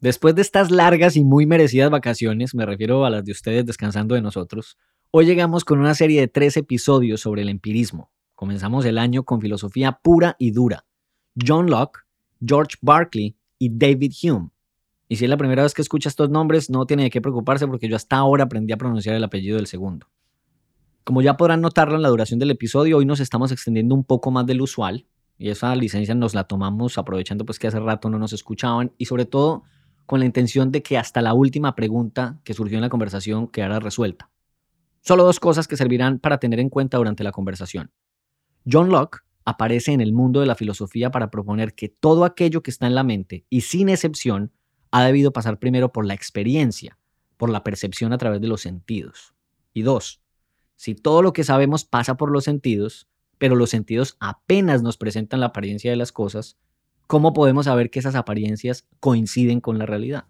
Después de estas largas y muy merecidas vacaciones, me refiero a las de ustedes descansando de nosotros, hoy llegamos con una serie de tres episodios sobre el empirismo. Comenzamos el año con filosofía pura y dura. John Locke, George Berkeley y David Hume. Y si es la primera vez que escucha estos nombres, no tiene de qué preocuparse porque yo hasta ahora aprendí a pronunciar el apellido del segundo. Como ya podrán notarlo en la duración del episodio, hoy nos estamos extendiendo un poco más del usual. Y esa licencia nos la tomamos aprovechando pues que hace rato no nos escuchaban y sobre todo con la intención de que hasta la última pregunta que surgió en la conversación quedara resuelta. Solo dos cosas que servirán para tener en cuenta durante la conversación. John Locke aparece en el mundo de la filosofía para proponer que todo aquello que está en la mente, y sin excepción, ha debido pasar primero por la experiencia, por la percepción a través de los sentidos. Y dos, si todo lo que sabemos pasa por los sentidos, pero los sentidos apenas nos presentan la apariencia de las cosas, ¿cómo podemos saber que esas apariencias coinciden con la realidad?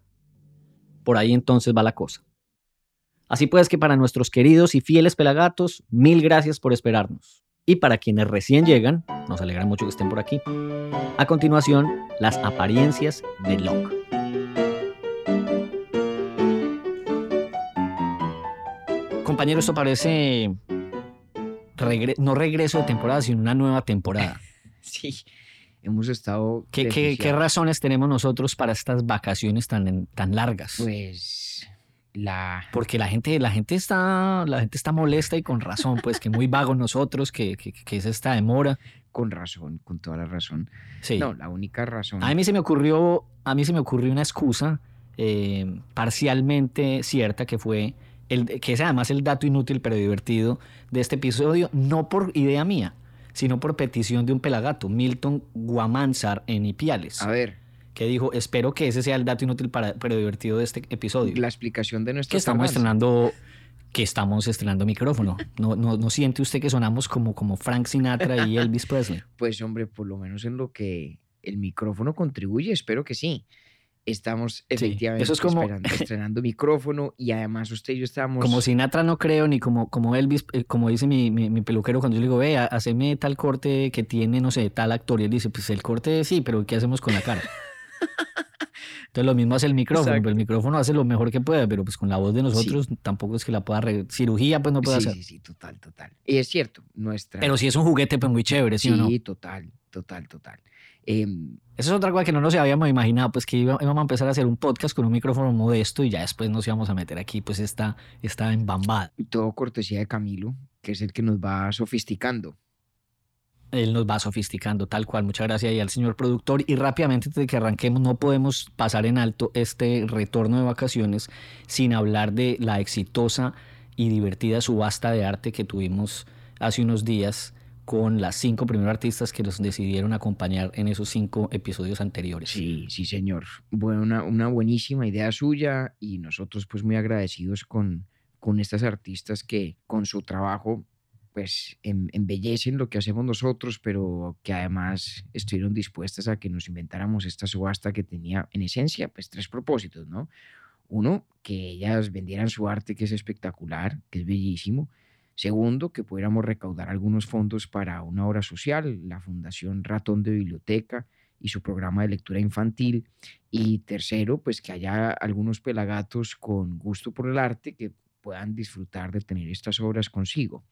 Por ahí entonces va la cosa. Así pues que para nuestros queridos y fieles pelagatos, mil gracias por esperarnos. Y para quienes recién llegan, nos alegra mucho que estén por aquí. A continuación, las apariencias de Locke. Compañero, esto parece no regreso de temporada, sino una nueva temporada. Sí, hemos estado... ¿Qué, qué, razones tenemos nosotros para estas vacaciones tan, tan largas? Pues la... Porque la gente, la, gente está, la gente está molesta y con razón, pues que muy vagos nosotros, que, que, es esta demora. Con razón, con toda la razón. Sí. No, la única razón... A mí se me ocurrió, a mí se me ocurrió una excusa eh, parcialmente cierta que fue... El, que es además el dato inútil pero divertido de este episodio, no por idea mía, sino por petición de un pelagato, Milton Guamanzar en Ipiales. A ver. Que dijo, espero que ese sea el dato inútil para, pero divertido de este episodio. La explicación de nuestro Que estamos estrenando que estamos estrenando micrófono. No, no, no, siente usted que sonamos como, como Frank Sinatra y Elvis Presley? Pues hombre, por lo menos en lo que el micrófono contribuye, espero que sí estamos efectivamente eso es como... estrenando micrófono y además usted y yo estamos... Como Sinatra no creo, ni como, como Elvis, eh, como dice mi, mi, peluquero cuando yo le digo, ve, haceme tal corte que tiene, no sé, tal actor. Y él dice, pues el corte sí, pero ¿qué hacemos con la cara? Entonces lo mismo hace el micrófono, el micrófono hace lo mejor que puede, pero pues con la voz de nosotros tampoco es que la pueda... Cirugía pues no puede hacer. Sí, sí, total, total. Y es cierto, nuestra... Pero sí es un juguete pues muy chévere, ¿sí, o no? Sí, total, total, total. Em, Esa es otra cosa que no nos habíamos imaginado, pues que íbamos a empezar a hacer un podcast con un micrófono modesto y ya después nos íbamos a meter aquí, pues esta, esta embambada. Y todo cortesía de Camilo, que es el que nos va sofisticando. Él nos va sofisticando tal cual. Muchas gracias ahí al señor productor. Y rápidamente, antes de que arranquemos, no podemos pasar en alto este retorno de vacaciones sin hablar de la exitosa y divertida subasta de arte que tuvimos hace unos días con las cinco primeros artistas que nos decidieron acompañar en esos cinco episodios anteriores. Sí, sí, señor. Bueno, una, una buenísima idea suya y nosotros pues muy agradecidos con, con estas artistas que con su trabajo pues em, embellecen lo que hacemos nosotros, pero que además estuvieron dispuestas a que nos inventáramos esta subasta que tenía en esencia pues tres propósitos, ¿no? Uno, que ellas vendieran su arte que es espectacular, que es bellísimo. Segundo, que pudiéramos recaudar algunos fondos para una obra social, la Fundación Ratón de Biblioteca y su programa de lectura infantil. Y tercero, pues que haya algunos pelagatos con gusto por el arte que puedan disfrutar de tener estas obras consigo.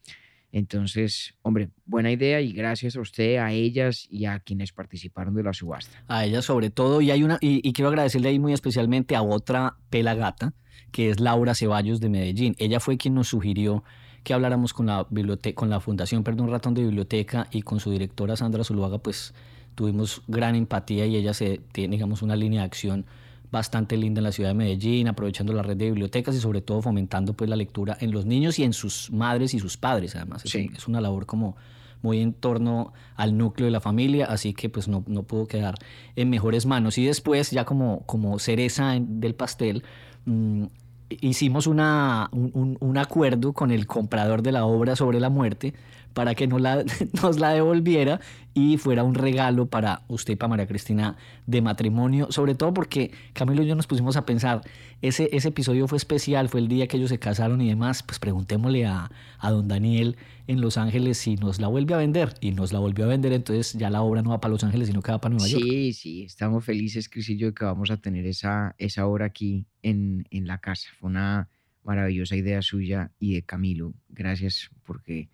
Entonces, hombre, buena idea y gracias a usted, a ellas y a quienes participaron de la subasta. A ellas sobre todo, y hay una, y, quiero agradecerle ahí muy especialmente a otra pelagata, que es Laura Ceballos de Medellín. Ella fue quien nos sugirió que habláramos con la, biblioteca, con la Fundación Perdón Ratón de Biblioteca y con su directora Sandra Zuluaga, pues tuvimos gran empatía y ella se tiene, digamos, una línea de acción bastante linda en la ciudad de Medellín, aprovechando la red de bibliotecas y sobre todo fomentando pues la lectura en los niños y en sus madres y sus padres, además. Es, una labor como muy en torno al núcleo de la familia, así que pues no, no pudo quedar en mejores manos. Y después, ya como, como cereza del pastel, mm, hicimos una, un, un, acuerdo con el comprador de la obra sobre la muerte para que nos la, nos la devolviera y fuera un regalo para usted y para María Cristina de matrimonio, sobre todo porque Camilo y yo nos pusimos a pensar, ese, ese episodio fue especial, fue el día que ellos se casaron y demás, pues preguntémosle a, a don Daniel en Los Ángeles si nos la vuelve a vender y nos la volvió a vender, entonces ya la obra no va para Los Ángeles, sino que va para Nueva York. Sí, sí, estamos felices, Cris y yo, que vamos a tener esa, esa obra aquí en, en la casa. Fue una maravillosa idea suya y de Camilo. Gracias porque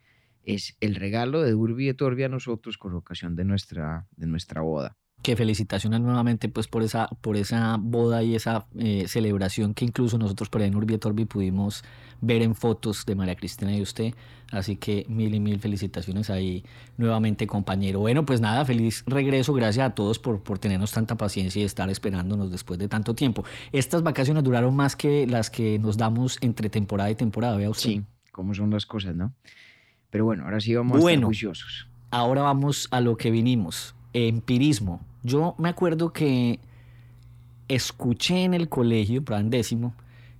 es el regalo de Urbi et Orbi a nosotros con ocasión de nuestra, de nuestra boda. Que felicitaciones nuevamente pues por esa, por esa boda y esa eh, celebración que incluso nosotros por ahí en Urbi et Orbi pudimos ver en fotos de María Cristina y usted. Así que mil y mil felicitaciones ahí nuevamente compañero. Bueno pues nada, feliz regreso. Gracias a todos por, por tenernos tanta paciencia y estar esperándonos después de tanto tiempo. Estas vacaciones duraron más que las que nos damos entre temporada y temporada, vea usted. Sí, cómo son las cosas, ¿no? Pero bueno, ahora sí vamos a estar juiciosos. Ahora vamos a lo que vinimos. Empirismo. Yo me acuerdo que escuché en el colegio, para décimo,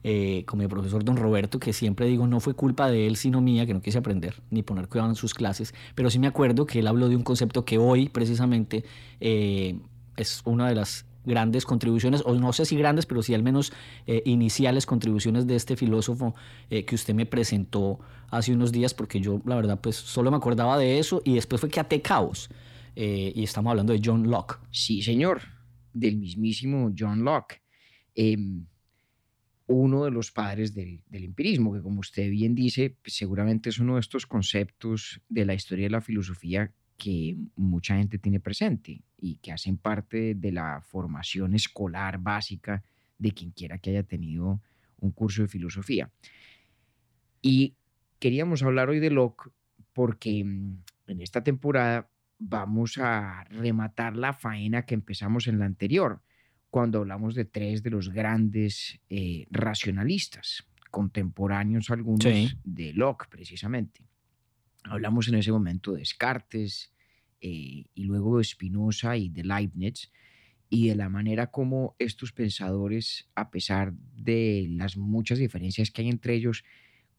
eh, con mi profesor don Roberto, que siempre digo no fue culpa de él, sino mía, que no quise aprender ni poner cuidado en sus clases, pero sí me acuerdo que él habló de un concepto que hoy precisamente eh, es una de las grandes contribuciones, o no sé si grandes, pero sí al menos eh, iniciales contribuciones de este filósofo eh, que usted me presentó hace unos días, porque yo la verdad pues solo me acordaba de eso y después fue que até caos. Eh, y estamos hablando de John Locke. Sí, señor, del mismísimo John Locke. Em, uno de los padres del, empirismo, que como usted bien dice, pues, seguramente es uno de estos conceptos de la historia de la filosofía que mucha gente tiene presente y que hacen parte de la formación escolar básica de quien quiera que haya tenido un curso de filosofía. Y queríamos hablar hoy de Locke porque mm, en esta temporada vamos a rematar la faena que empezamos en la anterior, cuando hablamos de tres de los grandes eh, racionalistas, contemporáneos algunos de Locke precisamente. Hablamos en ese momento de Descartes eh, y luego de Spinoza y de Leibniz y de la manera como estos pensadores, a pesar de las muchas diferencias que hay entre ellos,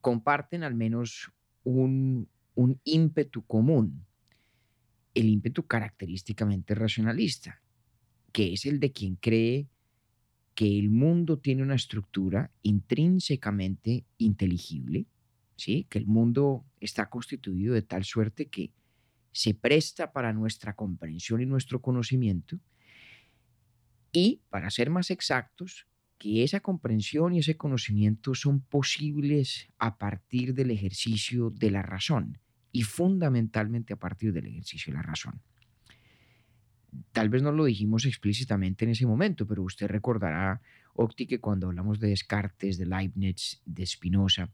comparten al menos un, un ímpetu común, el ímpetu característicamente racionalista, que es el de quien cree que el mundo tiene una estructura intrínsecamente inteligible, ¿sí? que el mundo está constituido de tal suerte que se presta para nuestra comprensión y nuestro conocimiento, y, para ser más exactos, que esa comprensión y ese conocimiento son posibles a partir del ejercicio de la razón y fundamentalmente a partir del ejercicio de la razón. Tal vez no lo dijimos explícitamente en ese momento, pero usted recordará, Octi, que cuando hablamos de Descartes, de Leibniz, de Spinoza,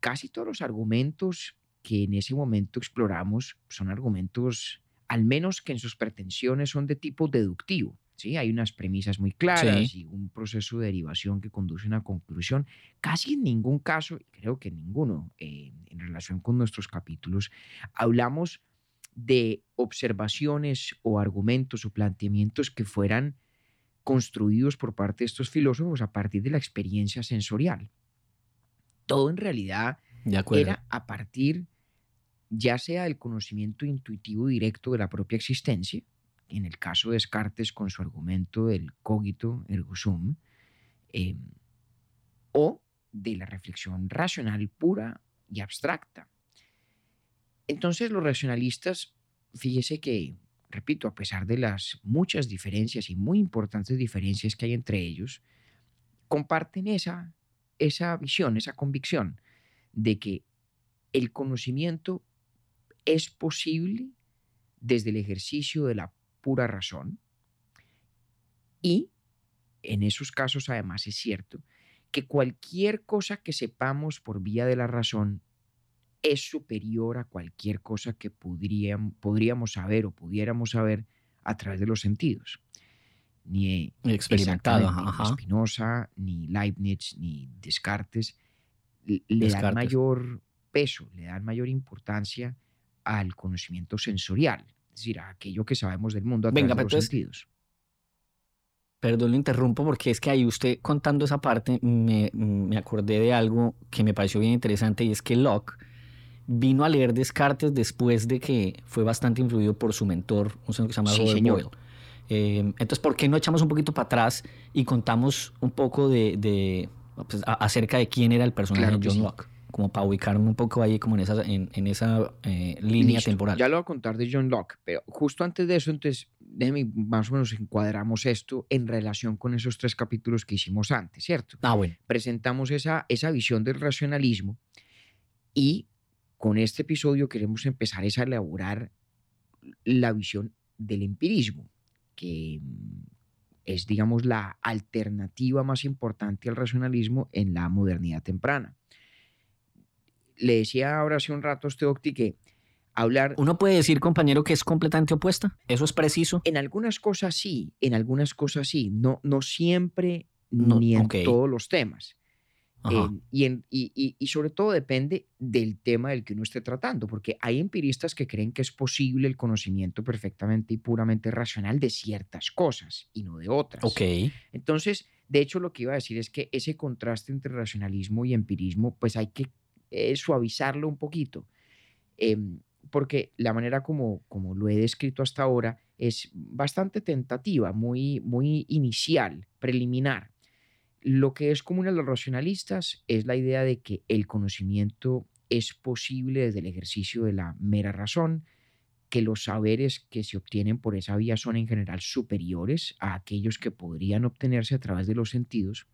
casi todos los argumentos que en ese momento exploramos son argumentos, al menos que en sus pretensiones son de tipo deductivo. ¿sí? Hay unas premisas muy claras y un proceso de derivación que conduce a una conclusión. Casi en ningún caso, creo que en ninguno, eh, en relación con nuestros capítulos, hablamos de observaciones o argumentos o planteamientos que fueran construidos por parte de estos filósofos a partir de la experiencia sensorial todo en realidad era a partir ya sea del conocimiento intuitivo directo de la propia existencia, en el caso de Descartes con su argumento del cogito ergo sum, em, o de la reflexión racional pura y abstracta. Entonces los racionalistas, fíjese que, repito, a pesar de las muchas diferencias y muy importantes diferencias que hay entre ellos, comparten esa esa visión, esa convicción de que el conocimiento es posible desde el ejercicio de la pura razón y en esos casos además es cierto que cualquier cosa que sepamos por vía de la razón es superior a cualquier cosa que podríamos, saber o pudiéramos saber a través de los sentidos ni experimentado, ni Spinoza, ni Leibniz, ni Descartes, le dan mayor peso, le dan mayor importancia al conocimiento sensorial, es decir, a aquello que sabemos del mundo a través de los sentidos. Perdón, lo interrumpo porque es que ahí usted contando esa parte me, me acordé de algo que me pareció bien interesante y es que Locke vino a leer Descartes después de que fue bastante influido por su mentor, un señor que se llama Sí, Robert señor. Boyle. Eh, entonces, ¿por qué no echamos un poquito para atrás y contamos un poco de, de, pues, a- acerca de quién era el personaje Claro de John sí. Locke? Como para ubicarme un poco ahí como en esa, en, en esa eh, línea Listo, temporal. Ya lo voy a contar de John Locke, pero justo antes de eso, entonces, déjeme más o menos encuadramos esto en relación con esos tres capítulos que hicimos antes, ¿cierto? Ah, bueno. Presentamos esa, esa visión del racionalismo y con este episodio queremos empezar a elaborar la visión del empirismo, que mm, es, digamos, la alternativa más importante al racionalismo en la modernidad temprana. Le decía ahora hace un rato a usted, Octi, que hablar Uno puede decir, compañero, que es completamente opuesta. Eso es preciso. en algunas cosas sí, en algunas cosas sí, no, no siempre No, ni en todos los temas. Eh, y, en- y- y- y sobre todo depende del tema del que uno esté tratando, porque hay empiristas que creen que es posible el conocimiento perfectamente y puramente racional de ciertas cosas y no de otras. ok. Entonces, de hecho, lo que iba a decir es que ese contraste entre racionalismo y empirismo, pues hay que eh, suavizarlo un poquito, Em, porque la manera como, como lo he descrito hasta ahora es bastante tentativa, muy, muy inicial, preliminar. Lo que es común a los racionalistas es la idea de que el conocimiento es posible desde el ejercicio de la mera razón, que los saberes que se obtienen por esa vía son en general superiores a aquellos que podrían obtenerse a través de los sentidos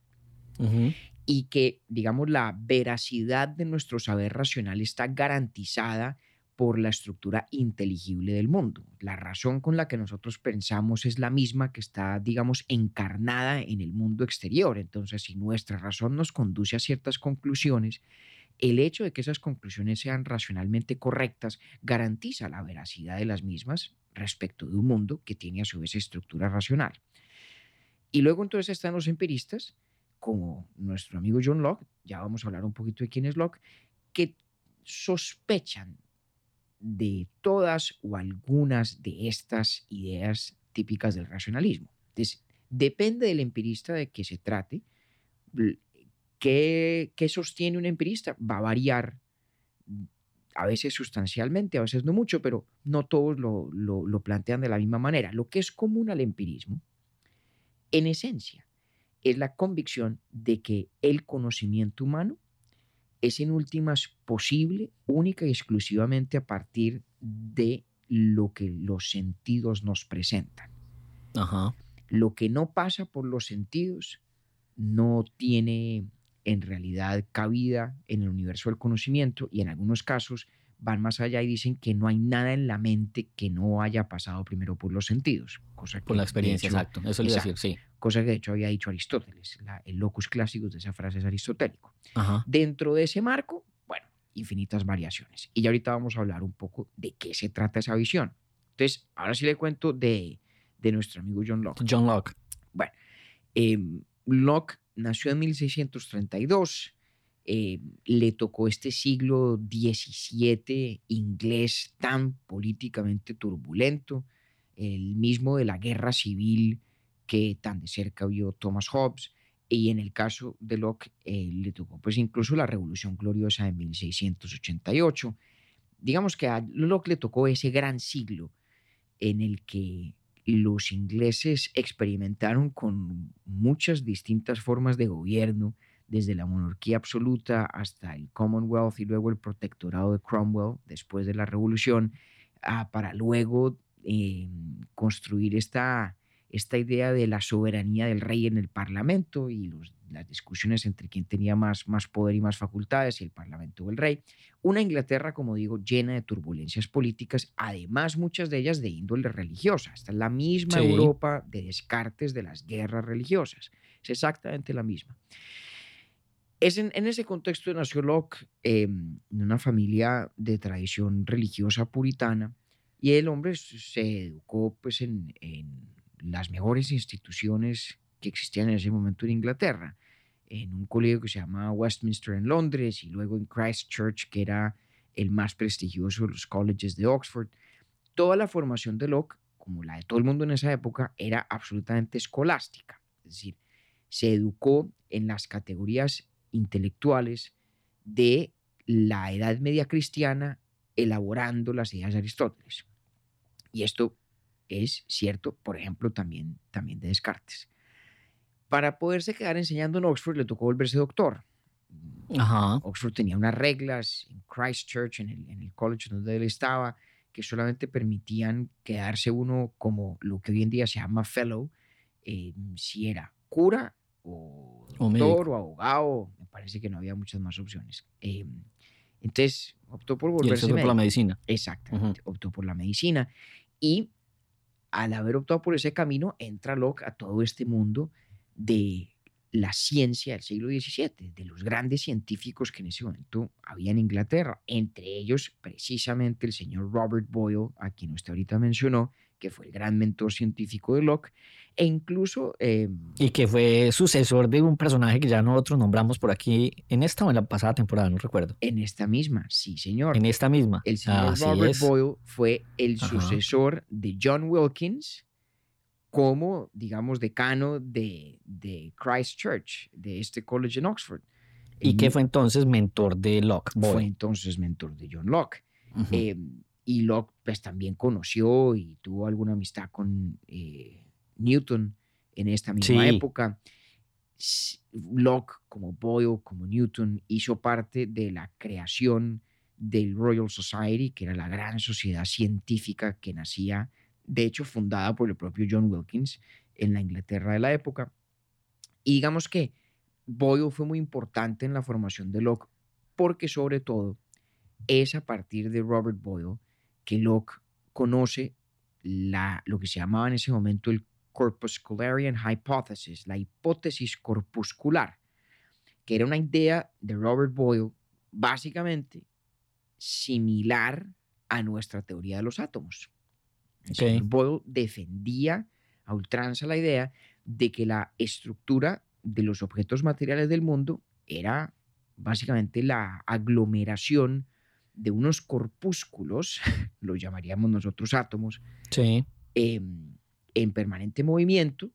y que, digamos, la veracidad de nuestro saber racional está garantizada por la estructura inteligible del mundo. La razón con la que nosotros pensamos es la misma que está, digamos, encarnada en el mundo exterior. Entonces, si nuestra razón nos conduce a ciertas conclusiones, el hecho de que esas conclusiones sean racionalmente correctas garantiza la veracidad de las mismas respecto de un mundo que tiene a su vez estructura racional. Y luego entonces están los empiristas, como nuestro amigo John Locke, ya vamos a hablar un poquito de quién es Locke, que sospechan de todas o algunas de estas ideas típicas del racionalismo. Entonces, depende del empirista de que se trate, ¿qué, qué sostiene un empirista? Va a variar mm, a veces sustancialmente, a veces no mucho, pero no todos lo, lo- lo plantean de la misma manera. Lo que es común al empirismo, en esencia, es la convicción de que el conocimiento humano es en últimas posible única y exclusivamente a partir de lo que los sentidos nos presentan. Ajá. Lo que no pasa por los sentidos no tiene en realidad cabida en el universo del conocimiento y en algunos casos van más allá y dicen que no hay nada en la mente que no haya pasado primero por los sentidos. Cosa Por la experiencia, hecho, exacto. Eso le iba a exacto. decir, sí. Cosa que de hecho había dicho Aristóteles. La- el locus clásicos de esa frase es aristotélico. Ajá. Dentro de ese marco, bueno, infinitas variaciones. Y ya ahorita vamos a hablar un poco de qué se trata esa visión. Entonces, ahora sí le cuento de, de nuestro amigo John Locke. John Locke. Eh, Locke nació en 1632. eh, le tocó este siglo XVII inglés tan políticamente turbulento, el mismo de la guerra civil que tan de cerca vio Thomas Hobbes, y en el caso de Locke eh, le tocó pues incluso la Revolución Gloriosa de 1688. Digamos que a Locke le tocó ese gran siglo en el que los ingleses experimentaron con muchas distintas formas de gobierno, desde la monarquía absoluta hasta el Commonwealth y luego el protectorado de Cromwell después de la revolución, para luego eh, construir esta, esta idea de la soberanía del rey en el parlamento y los- las discusiones entre quién tenía más, más poder y más facultades, si el parlamento o el rey. Una Inglaterra, como digo, llena de turbulencias políticas, además muchas de ellas de índole religiosa. Esta es la misma Sí. Europa de Descartes de las guerras religiosas. Es exactamente la misma. Es en, en ese contexto nació Locke, eh, en una familia de tradición religiosa puritana, y el hombre se educó pues, en, en las mejores instituciones que existían en ese momento en Inglaterra, en un colegio que se llama Westminster en Londres y luego en Christchurch, que era el más prestigioso de los colleges de Oxford. Toda la formación de Locke como la de todo el mundo en esa época, era absolutamente escolástica. Es decir, se educó en las categorías intelectuales de la Edad Media cristiana, elaborando las ideas de Aristóteles. Y esto es cierto, por ejemplo, también, también de Descartes. Para poderse quedar enseñando en Oxford le tocó volverse doctor. Ajá. Oxford tenía unas reglas en Christchurch, en el, en el college donde él estaba, que solamente permitían quedarse uno como lo que hoy en día se llama fellow, eh, si era cura o O doctor o, abogado, me parece que no había muchas más opciones. Eh, entonces optó por Y él volverse se fue por la medicina. Exactamente, optó por la medicina y al haber optado por ese camino entra Locke a todo este mundo de la ciencia del siglo XVII, de los grandes científicos que en ese momento había en Inglaterra, entre ellos precisamente el señor Robert Boyle, a quien usted ahorita mencionó, que fue el gran mentor científico de Locke, e incluso eh, Y que fue sucesor de un personaje que ya nosotros nombramos por aquí en esta o en la pasada temporada, no recuerdo. en esta misma, sí señor, En esta misma. El señor Así Robert es. Boyle fue el Ajá. sucesor de John Wilkins como, digamos, decano de, de Christ Church, de este college en Oxford. Y que fue entonces mentor de Locke. fue entonces mentor de John Locke. Eh, y Locke pues también conoció y tuvo alguna amistad con eh, Newton en esta misma Sí. época. Locke, como Boyle, como Newton, hizo parte de la creación del Royal Society, que era la gran sociedad científica que nacía, de hecho, fundada por el propio John Wilkins en la Inglaterra de la época. Y digamos que Boyle fue muy importante en la formación de Locke, porque sobre todo es a partir de Robert Boyle que Locke conoce la, lo que se llamaba en ese momento el Corpuscularian Hypothesis, la hipótesis corpuscular, que era una idea de Robert Boyle básicamente similar a nuestra teoría de los átomos. El Ok. señor Boyle defendía a ultranza la idea de que la estructura de los objetos materiales del mundo era básicamente la aglomeración de unos corpúsculos, los llamaríamos nosotros átomos, Sí. em, en permanente movimiento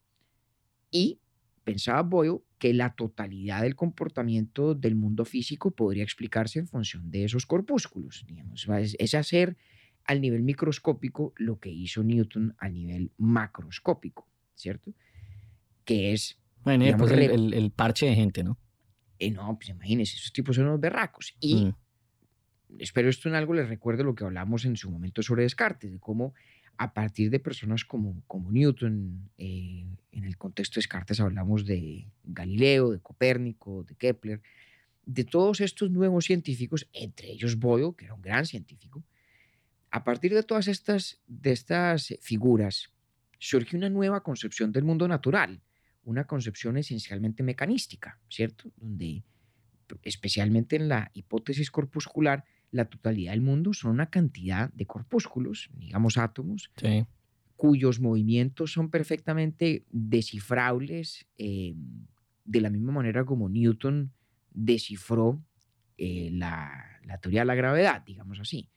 y pensaba Boyle que la totalidad del comportamiento del mundo físico podría explicarse en función de esos corpúsculos. Digamos, es, es hacer al nivel microscópico lo que hizo Newton a nivel macroscópico, ¿cierto? Que es, Bueno, Digamos, el parche de gente, ¿no? eh, no, pues imagínense, esos tipos son unos berracos. Y Mm. Espero esto en algo les recuerde lo que hablamos en su momento sobre Descartes, de cómo a partir de personas como, como Newton, eh, en el contexto de Descartes hablamos de Galileo, de Copérnico, de Kepler, de todos estos nuevos científicos, entre ellos Boyle, que era un gran científico, a partir de todas estas, de estas figuras surge una nueva concepción del mundo natural, una concepción esencialmente mecanística, ¿cierto? Donde especialmente en la hipótesis corpuscular, la totalidad del mundo son una cantidad de corpúsculos, digamos átomos, Sí. cuyos movimientos son perfectamente descifrables eh, de la misma manera como Newton descifró eh, la, la teoría de la gravedad, digamos así,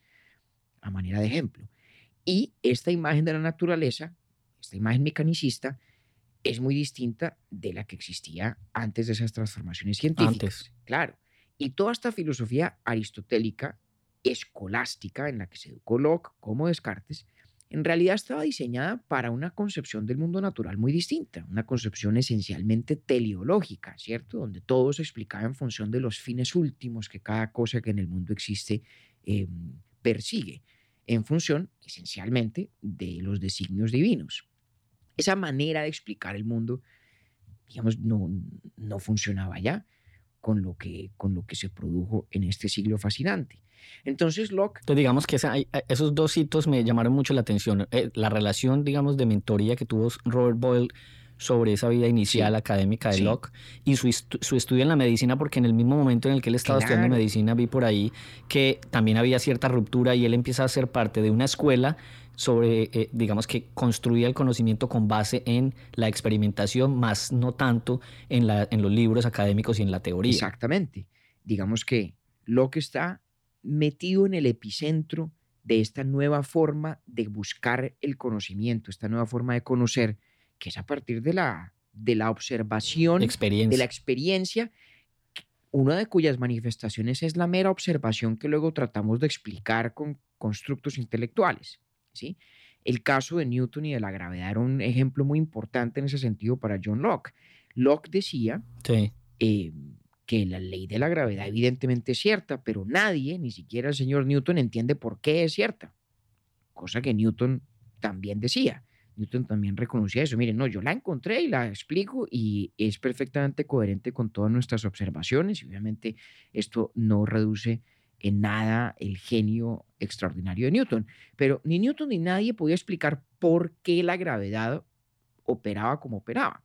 a manera de ejemplo. Y esta imagen de la naturaleza, esta imagen mecanicista, es muy distinta de la que existía antes de esas transformaciones científicas. Antes. Claro. Y toda esta filosofía aristotélica, escolástica, en la que se educó Locke como Descartes, en realidad estaba diseñada para una concepción del mundo natural muy distinta, una concepción esencialmente teleológica, ¿cierto? Donde todo se explicaba en función de los fines últimos que cada cosa que en el mundo existe eh, persigue, en función esencialmente de los designios divinos. Esa manera de explicar el mundo, digamos, no, no funcionaba ya con lo, que, con lo que se produjo en este siglo fascinante. Entonces Locke Entonces, digamos que esa- esos dos hitos me llamaron mucho la atención. Eh, la relación, digamos, de mentoría que tuvo Robert Boyle sobre esa vida inicial Sí. académica de Sí. Locke y su, estu- su estudio en la medicina, porque en el mismo momento en el que él estaba estudiando medicina vi por ahí que también había cierta ruptura y él empieza a ser parte de una escuela sobre, eh, digamos que construía el conocimiento con base en la experimentación, más no tanto en, la, en los libros académicos y en la teoría. Exactamente. Digamos que Locke está metido en el epicentro de esta nueva forma de buscar el conocimiento, esta nueva forma de conocer, que es a partir de la, de la observación, de la experiencia, una de cuyas manifestaciones es la mera observación que luego tratamos de explicar con constructos intelectuales. ¿sí? El caso de Newton y de la gravedad era un ejemplo muy importante en ese sentido para John Locke. Locke decía Sí. eh, que la ley de la gravedad evidentemente es cierta, pero nadie, ni siquiera el señor Newton, entiende por qué es cierta. Cosa que Newton también decía. Newton también reconocía eso. Miren, no, yo la encontré y la explico y es perfectamente coherente con todas nuestras observaciones y obviamente esto no reduce en nada el genio extraordinario de Newton. Pero ni Newton ni nadie podía explicar por qué la gravedad operaba como operaba.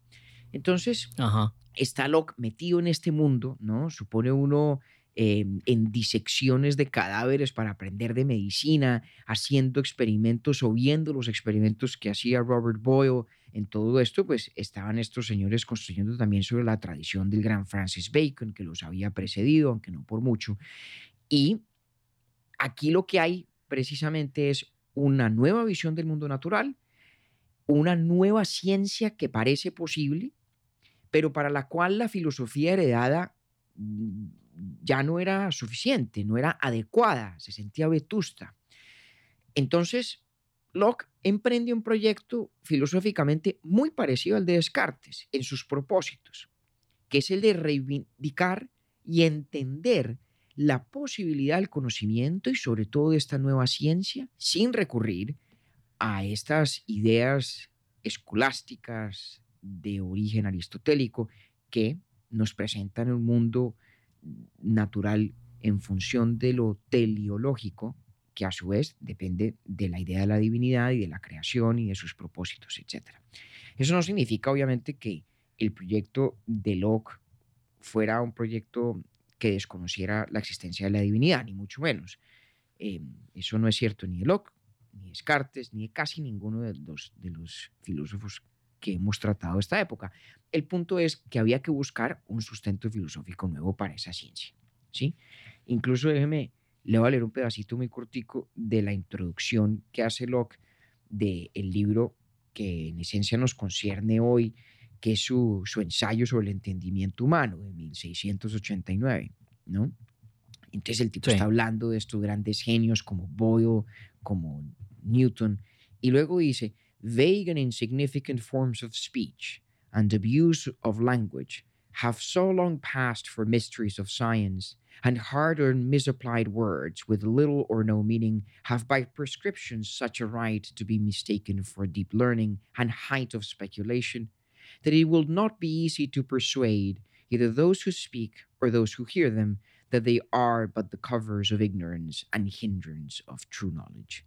Entonces, Ajá. está Locke metido en este mundo, ¿no? Supone uno eh, en disecciones de cadáveres para aprender de medicina, haciendo experimentos o viendo los experimentos que hacía Robert Boyle. En todo esto, pues estaban estos señores construyendo también sobre la tradición del gran Francis Bacon, que los había precedido, aunque no por mucho. Y aquí lo que hay precisamente es una nueva visión del mundo natural, una nueva ciencia que parece posible, pero para la cual la filosofía heredada mm, ya no era suficiente, no era adecuada, se sentía vetusta. Entonces, Locke emprende un proyecto filosóficamente muy parecido al de Descartes en sus propósitos, que es el de reivindicar y entender la posibilidad del conocimiento y sobre todo de esta nueva ciencia sin recurrir a estas ideas escolásticas de origen aristotélico que nos presentan un mundo natural en función de lo teleológico, que a su vez depende de la idea de la divinidad y de la creación y de sus propósitos, etc. Eso no significa, obviamente, que el proyecto de Locke fuera un proyecto que desconociera la existencia de la divinidad, ni mucho menos. Eh, eso no es cierto ni de Locke, ni de Descartes, ni de casi ninguno de los, de los filósofos que hemos tratado esta época. El punto es que había que buscar un sustento filosófico nuevo para esa ciencia. ¿sí? Incluso déjeme, le voy a leer un pedacito muy cortico de la introducción que hace Locke del libro que en esencia nos concierne hoy, que es su, su ensayo sobre el entendimiento humano de 1689, ¿no? Entonces el tipo Sí. está hablando de estos grandes genios como Boyle, como Newton, y luego dice, vague and insignificant forms of speech and abuse of language have so long passed for mysteries of science, and hard-earned misapplied words with little or no meaning have by prescription such a right to be mistaken for deep learning and height of speculation, that it will not be easy to persuade either those who speak or those who hear them that they are but the covers of ignorance and hindrance of true knowledge.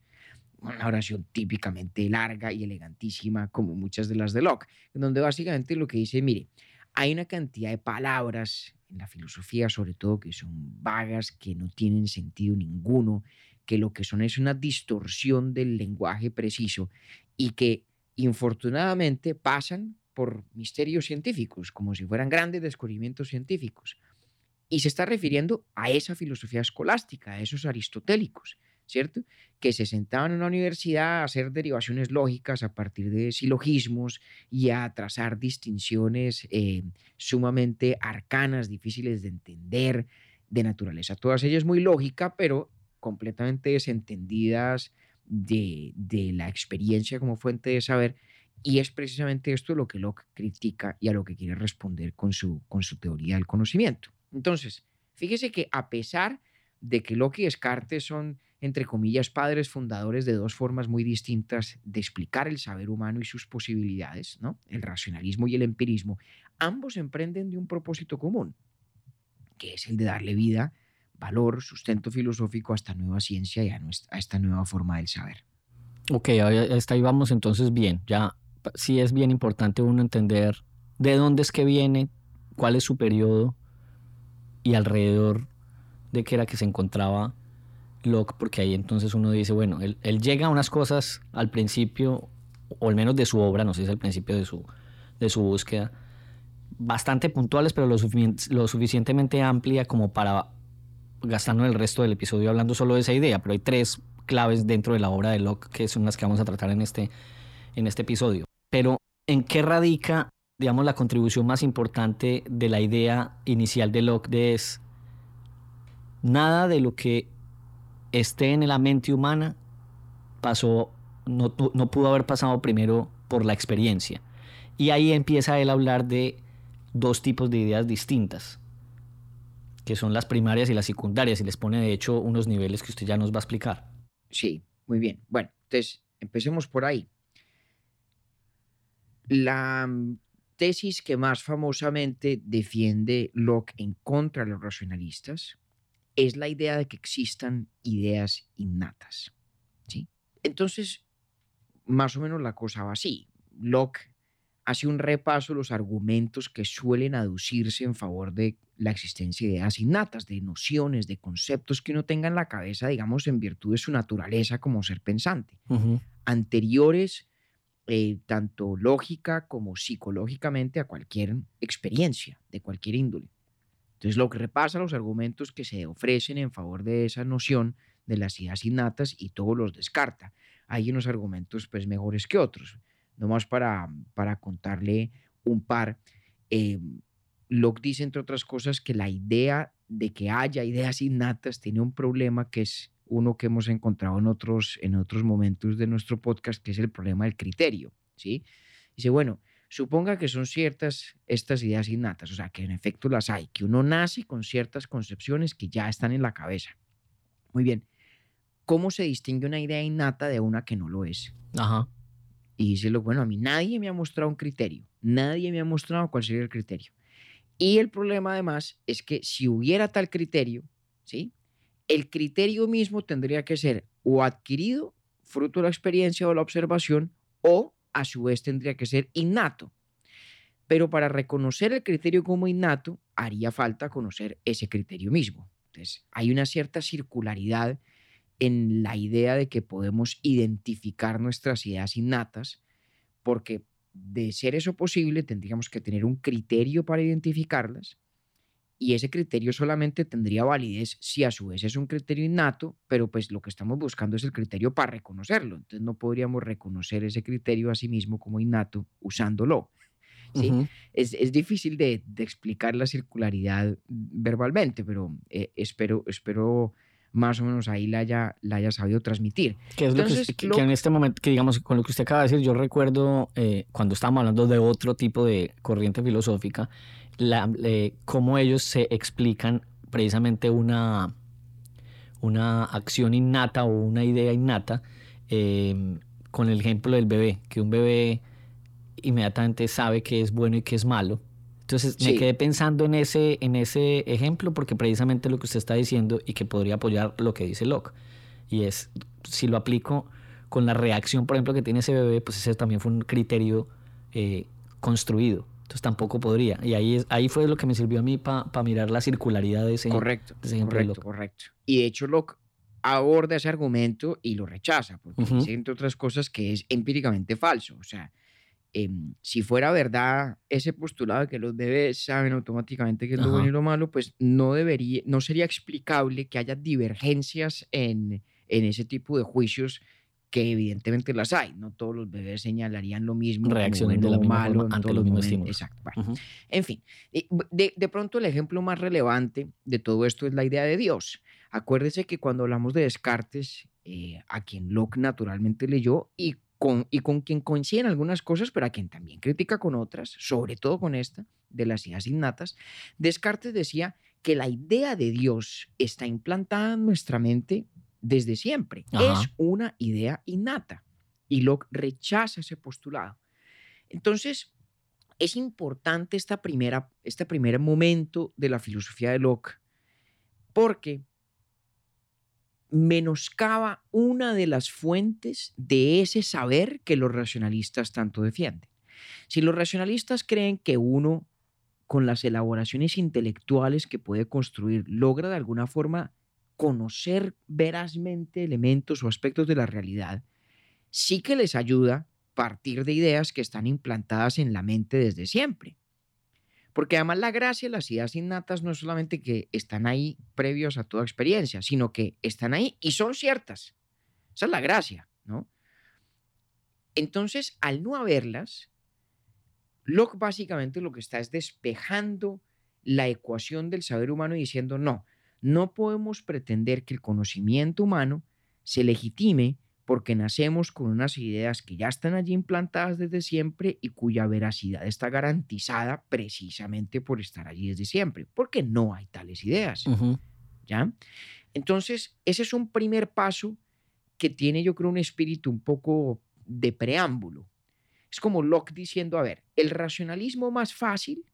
Una oración típicamente larga y elegantísima, como muchas de las de Locke, en donde básicamente lo que dice, mire, hay una cantidad de palabras en la filosofía, sobre todo, que son vagas, que no tienen sentido ninguno, que lo que son es una distorsión del lenguaje preciso y que infortunadamente pasan por misterios científicos, como si fueran grandes descubrimientos científicos. Y se está refiriendo a esa filosofía escolástica, a esos aristotélicos, ¿cierto? Que se sentaban en una universidad a hacer derivaciones lógicas a partir de silogismos y a trazar distinciones eh, sumamente arcanas, difíciles de entender, de naturaleza. Todas ellas muy lógica, pero completamente desentendidas de, de la experiencia como fuente de saber. Y es precisamente esto lo que Locke critica y a lo que quiere responder con su, con su teoría del conocimiento. Entonces, fíjese que a pesar de que Locke y Descartes son, entre comillas, padres fundadores de dos formas muy distintas de explicar el saber humano y sus posibilidades, ¿no? el racionalismo y el empirismo, ambos emprenden de un propósito común, que es el de darle vida, valor, sustento filosófico a esta nueva ciencia y a, nuestra, a esta nueva forma del saber. Ok, hasta ahí vamos entonces bien. Ya sí es bien importante uno entender de dónde es que viene, cuál es su periodo y alrededor de qué era que se encontraba Locke, porque ahí entonces uno dice, bueno, él, él, llega a unas cosas al principio, o al menos de su obra, no sé si es al principio de su, de su búsqueda, bastante puntuales, pero lo, sufic lo suficientemente amplia como para gastando el resto del episodio hablando solo de esa idea, pero hay tres claves dentro de la obra de Locke, que son las que vamos a tratar en este, en este episodio. Pero, ¿en qué radica, digamos, la contribución más importante de la idea inicial de Locke de es nada de lo que esté en la mente humana pasó, no, no pudo haber pasado primero por la experiencia. Y ahí empieza él a hablar de dos tipos de ideas distintas, que son las primarias y las secundarias, y les pone de hecho unos niveles que usted ya nos va a explicar. Sí, muy bien. Bueno, entonces empecemos por ahí. La mm, tesis que más famosamente defiende Locke en contra de los racionalistas es la idea de que existan ideas innatas. ¿sí? Entonces, más o menos la cosa va así. Locke hace un repaso de los argumentos que suelen aducirse en favor de la existencia de ideas innatas, de nociones, de conceptos que uno tenga en la cabeza, digamos, en virtud de su naturaleza como ser pensante, anteriores eh, tanto lógica como psicológicamente a cualquier experiencia de cualquier índole. Entonces, lo que repasa los argumentos que se ofrecen en favor de esa noción de las ideas innatas y todos los descarta. Hay unos argumentos pues mejores que otros. Nomás para, para contarle un par. Eh, Locke dice, entre otras cosas, que la idea de que haya ideas innatas tiene un problema que es uno que hemos encontrado en otros, en otros momentos de nuestro podcast, que es el problema del criterio. ¿sí? Dice, bueno, suponga que son ciertas estas ideas innatas, o sea, que en efecto las hay, que uno nace con ciertas concepciones que ya están en la cabeza. Muy bien, ¿cómo se distingue una idea innata de una que no lo es? Ajá. Y dice, bueno, a mí nadie me ha mostrado un criterio, nadie me ha mostrado cuál sería el criterio. Y el problema además es que si hubiera tal criterio, ¿sí? El criterio mismo tendría que ser o adquirido, fruto de la experiencia o la observación, o a su vez tendría que ser innato. Pero para reconocer el criterio como innato, haría falta conocer ese criterio mismo. Entonces, hay una cierta circularidad en la idea de que podemos identificar nuestras ideas innatas, porque de ser eso posible, tendríamos que tener un criterio para identificarlas y ese criterio solamente tendría validez si a su vez es un criterio innato, pero pues lo que estamos buscando es el criterio para reconocerlo. Entonces no podríamos reconocer ese criterio a sí mismo como innato usándolo. ¿sí? es, es, difícil de, de, explicar la circularidad verbalmente, pero eh, espero, espero más o menos ahí la haya, la haya sabido transmitir. Que es Entonces, lo que, que, en este momento, que digamos, con lo que usted acaba de decir, yo recuerdo eh, cuando estábamos hablando de otro tipo de corriente filosófica, la, eh, cómo ellos se explican precisamente una, una acción innata o una idea innata eh, con el ejemplo del bebé, que un bebé inmediatamente sabe que es bueno y que es malo entonces me quedé pensando en ese, en ese ejemplo porque precisamente lo que usted está diciendo y que podría apoyar lo que dice Locke. Y es, si lo aplico con la reacción, por ejemplo, que tiene ese bebé, pues ese también fue un criterio eh, construido. Entonces tampoco podría. Y ahí, es, ahí fue lo que me sirvió a mí para mirar la circularidad de ese, correcto, de ese ejemplo. Correcto, correcto. Y de hecho Locke aborda ese argumento y lo rechaza, porque dice, entre otras cosas, que es empíricamente falso. O sea, eh, si fuera verdad ese postulado de que los bebés saben automáticamente qué es lo bueno y lo malo, pues no debería, no sería explicable que haya divergencias en, en ese tipo de juicios que evidentemente las hay. No todos los bebés señalarían lo mismo. Reaccionan de la misma malo forma ante los mismos estímulos. Exacto. Bueno, En fin, de, de, pronto el ejemplo más relevante de todo esto es la idea de Dios. Acuérdese que cuando hablamos de Descartes, eh, a quien Locke naturalmente leyó y y con quien coinciden algunas cosas, pero a quien también critica con otras, sobre todo con esta, de las ideas innatas, Descartes decía que la idea de Dios está implantada en nuestra mente desde siempre. Es una idea innata. Y Locke rechaza ese postulado. Entonces, es importante esta primera, este primer momento de la filosofía de Locke, porque menoscaba una de las fuentes de ese saber que los racionalistas tanto defienden. Si los racionalistas creen que uno, con las elaboraciones intelectuales que puede construir, logra de alguna forma conocer verazmente elementos o aspectos de la realidad, sí que les ayuda partir de ideas que están implantadas en la mente desde siempre. Porque además la gracia las ideas innatas no es solamente que están ahí previos a toda experiencia, sino que están ahí y son ciertas. Esa es la gracia, ¿no? Entonces, al no haberlas, Locke básicamente lo que está es despejando la ecuación del saber humano y diciendo, no, no podemos pretender que el conocimiento humano se legitime porque nacemos con unas ideas que ya están allí implantadas desde siempre y cuya veracidad está garantizada precisamente por estar allí desde siempre, porque no hay tales ideas. ¿Ya? Entonces, ese es un primer paso que tiene, yo creo, un espíritu un poco de preámbulo. Es como Locke diciendo, a ver, el racionalismo más fácil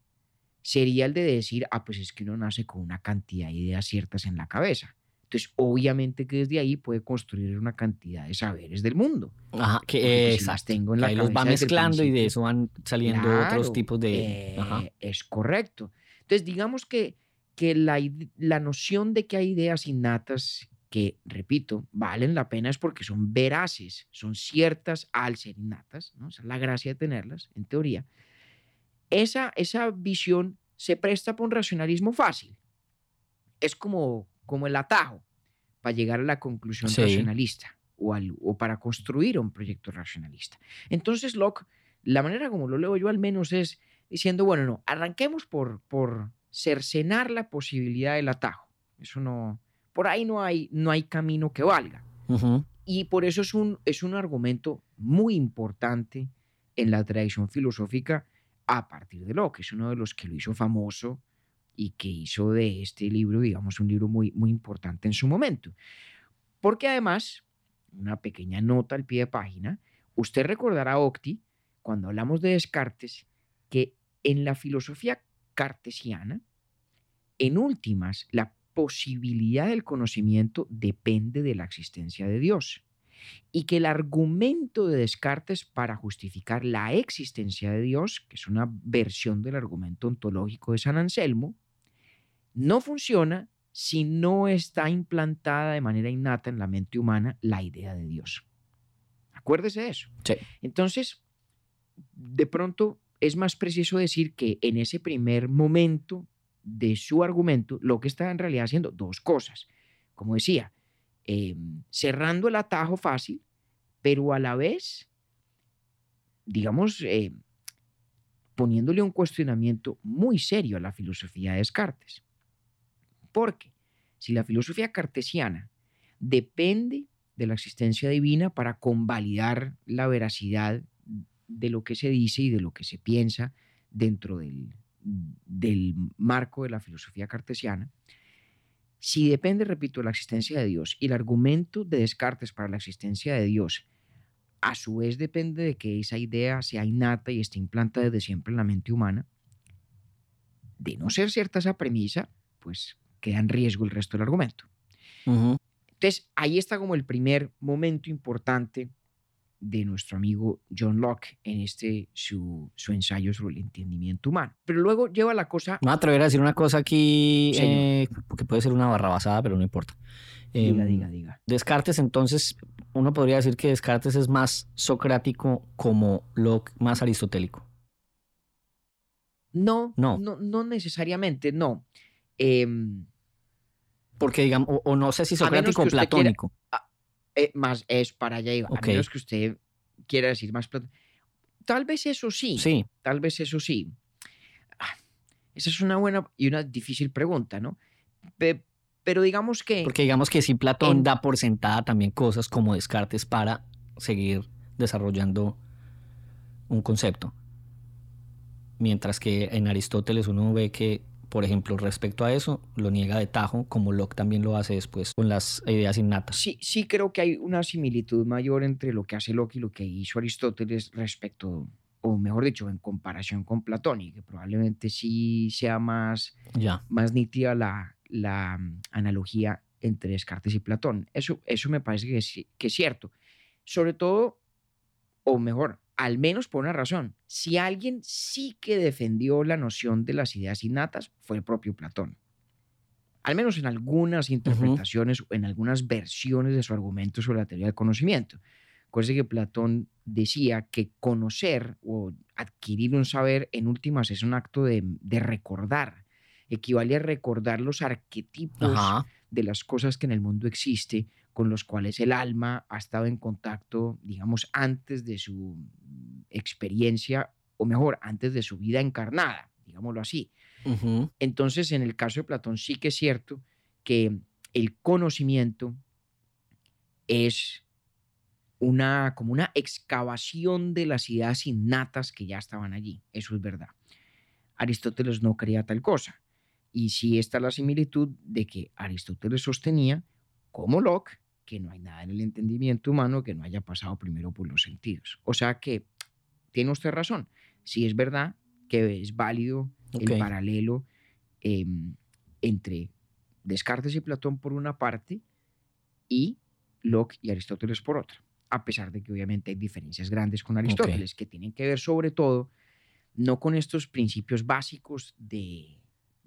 sería el de decir, ah, pues es que uno nace con una cantidad de ideas ciertas en la cabeza. Entonces, obviamente que desde ahí puede construir una cantidad de saberes del mundo. Ajá, que esas tengo en la ahí los va mezclando y de eso van saliendo otros tipos de... Eh, es correcto. Entonces, digamos que, que la, la noción de que hay ideas innatas que, repito, valen la pena es porque son veraces, son ciertas al ser innatas, ¿no? Esa es la gracia de tenerlas, en teoría. Esa, esa visión se presta por un racionalismo fácil. Es como como el atajo para llegar a la conclusión racionalista o, o para construir un proyecto racionalista. Entonces, Locke, la manera como lo leo yo al menos es diciendo, bueno, no, arranquemos por, por cercenar la posibilidad del atajo. Eso no, por ahí no hay, no hay camino que valga. Y por eso es un, es un argumento muy importante en la tradición filosófica a partir de Locke. Es uno de los que lo hizo famoso y que hizo de este libro, digamos, un libro muy, muy importante en su momento. Porque además, una pequeña nota al pie de página, usted recordará, Octi, cuando hablamos de Descartes, que en la filosofía cartesiana, en últimas, la posibilidad del conocimiento depende de la existencia de Dios y que el argumento de Descartes para justificar la existencia de Dios, que es una versión del argumento ontológico de San Anselmo, no funciona si no está implantada de manera innata en la mente humana la idea de Dios. Acuérdese de eso. Entonces, de pronto es más preciso decir que en ese primer momento de su argumento, lo que está en realidad haciendo dos cosas. Como decía, em, cerrando el atajo fácil, pero a la vez, digamos, eh, poniéndole un cuestionamiento muy serio a la filosofía de Descartes. Porque si la filosofía cartesiana depende de la existencia divina para convalidar la veracidad de lo que se dice y de lo que se piensa dentro del, del marco de la filosofía cartesiana, si depende, repito, de la existencia de Dios y el argumento de Descartes para la existencia de Dios, a su vez depende de que esa idea sea innata y esté implantada desde siempre en la mente humana, de no ser cierta esa premisa, pues queda en riesgo el resto del argumento. Entonces, ahí está como el primer momento importante de nuestro amigo John Locke en este su, su ensayo sobre el entendimiento humano. Pero luego lleva la cosa... No atrever a decir una cosa aquí, eh, porque puede ser una barrabasada, pero no importa. diga, em, diga, diga. Descartes, entonces, uno podría decir que Descartes es más socrático como Locke más aristotélico. No, no, no, no necesariamente, no. Em, Porque digamos, o, no sé si socrático o platónico. Eh, más es para allá, a menos que usted quiera decir más platónico. Tal vez eso sí. Sí. Tal vez eso sí. Ah, esa es una buena y una difícil pregunta, ¿no? pero digamos que... Porque digamos que si Platón da por sentada también cosas como Descartes para seguir desarrollando un concepto. Mientras que en Aristóteles uno ve que por ejemplo, respecto a eso, lo niega de tajo, como Locke también lo hace después con las ideas innatas. Sí, sí creo que hay una similitud mayor entre lo que hace Locke y lo que hizo Aristóteles respecto, o mejor dicho, en comparación con Platón, y que probablemente sí sea más, ya. más nítida la, la mm, analogía entre Descartes y Platón. Eso, eso me parece que que es cierto. Sobre todo, o mejor, al menos por una razón. Si alguien sí que defendió la noción de las ideas innatas, fue el propio Platón. Al menos en algunas interpretaciones o en algunas versiones de su argumento sobre la teoría del conocimiento. Cosa que Platón decía que conocer o adquirir un saber en últimas es un acto de, recordar. equivale a recordar los arquetipos de las cosas que en el mundo existe, con los cuales el alma ha estado en contacto, digamos, antes de su experiencia, o mejor, antes de su vida encarnada, digámoslo así. Entonces, en el caso de Platón sí que es cierto que el conocimiento es una como una excavación de las ideas innatas que ya estaban allí. Eso es verdad. Aristóteles no creía tal cosa. Y sí está la similitud de que Aristóteles sostenía, como Locke, que no hay nada en el entendimiento humano que no haya pasado primero por los sentidos. O sea que tiene usted razón. Sí es verdad que es válido Ok. el paralelo eh, entre Descartes y Platón por una parte y Locke y Aristóteles por otra, a pesar de que obviamente hay diferencias grandes con Aristóteles que tienen que ver sobre todo no con estos principios básicos de,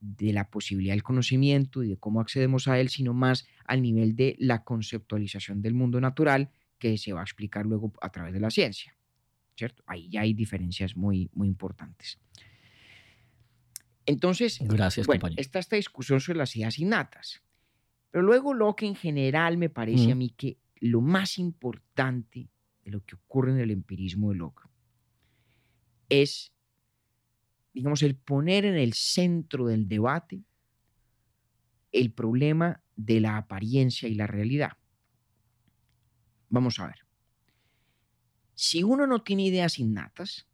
de la posibilidad del conocimiento y de cómo accedemos a él, sino más al nivel de la conceptualización del mundo natural que se va a explicar luego a través de la ciencia. ¿Cierto? Ahí ya hay diferencias muy, muy importantes. Entonces, Gracias, bueno, compañero. está esta discusión sobre las ideas innatas. Pero luego lo que en general me parece a mí que lo más importante de lo que ocurre en el empirismo de Locke es, digamos, el poner en el centro del debate el problema de la apariencia y la realidad. Vamos a ver. Si uno no tiene ideas innatas,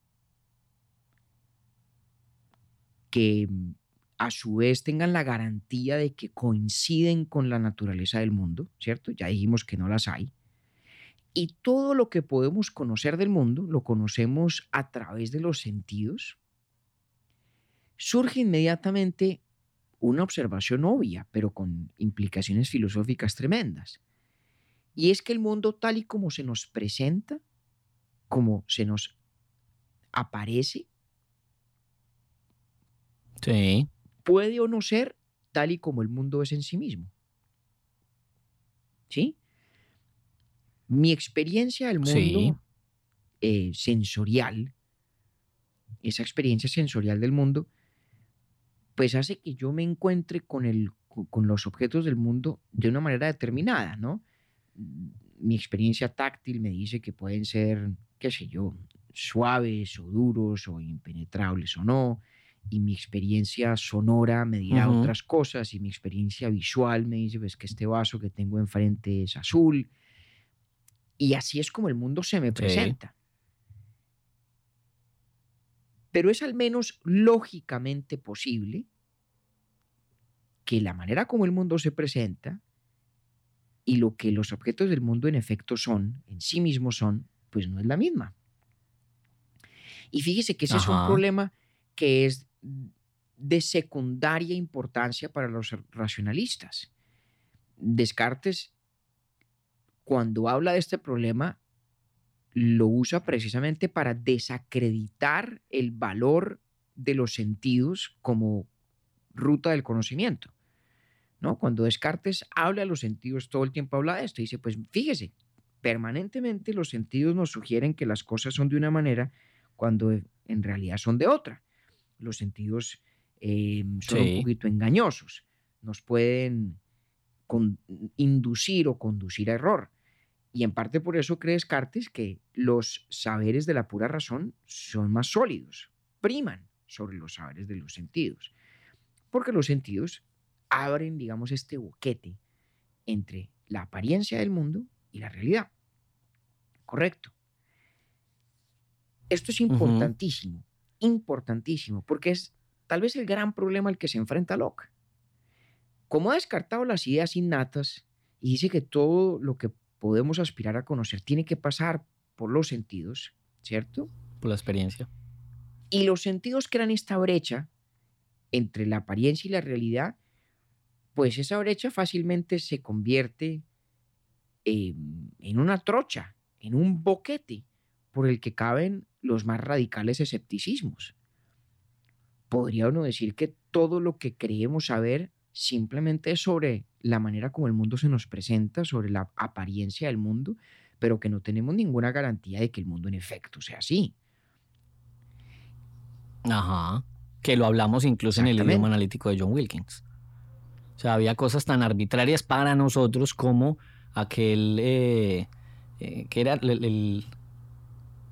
que mm, a su vez tengan la garantía de que coinciden con la naturaleza del mundo, ¿cierto? Ya dijimos que no las hay. Y todo lo que podemos conocer del mundo lo conocemos a través de los sentidos. Surge inmediatamente una observación obvia, pero con implicaciones filosóficas tremendas. Y es que el mundo tal y como se nos presenta, como se nos aparece, Sí. puede o no ser tal y como el mundo es en sí mismo. ¿Sí? Mi experiencia del mundo Sí. eh, sensorial, esa experiencia sensorial del mundo, pues hace que yo me encuentre con, el, co- con los objetos del mundo de una manera determinada, ¿no? Mi experiencia táctil me dice que pueden ser, qué sé yo, suaves o duros o impenetrables o no, y mi experiencia sonora me dirá otras cosas, y mi experiencia visual me dice pues, que este vaso que tengo enfrente es azul, y así es como el mundo se me Sí. presenta. Pero es al menos lógicamente posible que la manera como el mundo se presenta y lo que los objetos del mundo en efecto son, en sí mismos son, pues no es la misma. Y fíjese que ese es un problema que es de secundaria importancia para los racionalistas. Descartes, cuando habla de este problema, lo usa precisamente para desacreditar el valor de los sentidos como ruta del conocimiento. ¿no? Cuando Descartes habla de los sentidos, todo el tiempo habla de esto. Dice, pues fíjese, permanentemente los sentidos nos sugieren que las cosas son de una manera cuando en realidad son de otra. Los sentidos eh, son Sí. un poquito engañosos, nos pueden con- inducir o conducir a error. Y en parte por eso cree Descartes que los saberes de la pura razón son más sólidos, priman sobre los saberes de los sentidos. Porque los sentidos abren, digamos, este boquete entre la apariencia del mundo y la realidad. Correcto. Esto es importantísimo, importantísimo, porque es tal vez el gran problema al que se enfrenta Locke. Como ha descartado las ideas innatas y dice que todo lo que podemos aspirar a conocer tiene que pasar por los sentidos, ¿cierto? Por la experiencia. Y los sentidos crean esta brecha entre la apariencia y la realidad, pues esa brecha fácilmente se convierte eh, en una trocha, en un boquete por el que caben los más radicales escepticismos. Podría uno decir que todo lo que creemos saber simplemente es sobre la manera como el mundo se nos presenta, sobre la apariencia del mundo, pero que no tenemos ninguna garantía de que el mundo en efecto sea así. Ajá. que lo hablamos incluso en el idioma analítico de John Wilkins. O sea, había cosas tan arbitrarias para nosotros como aquel eh, eh, que era el, el-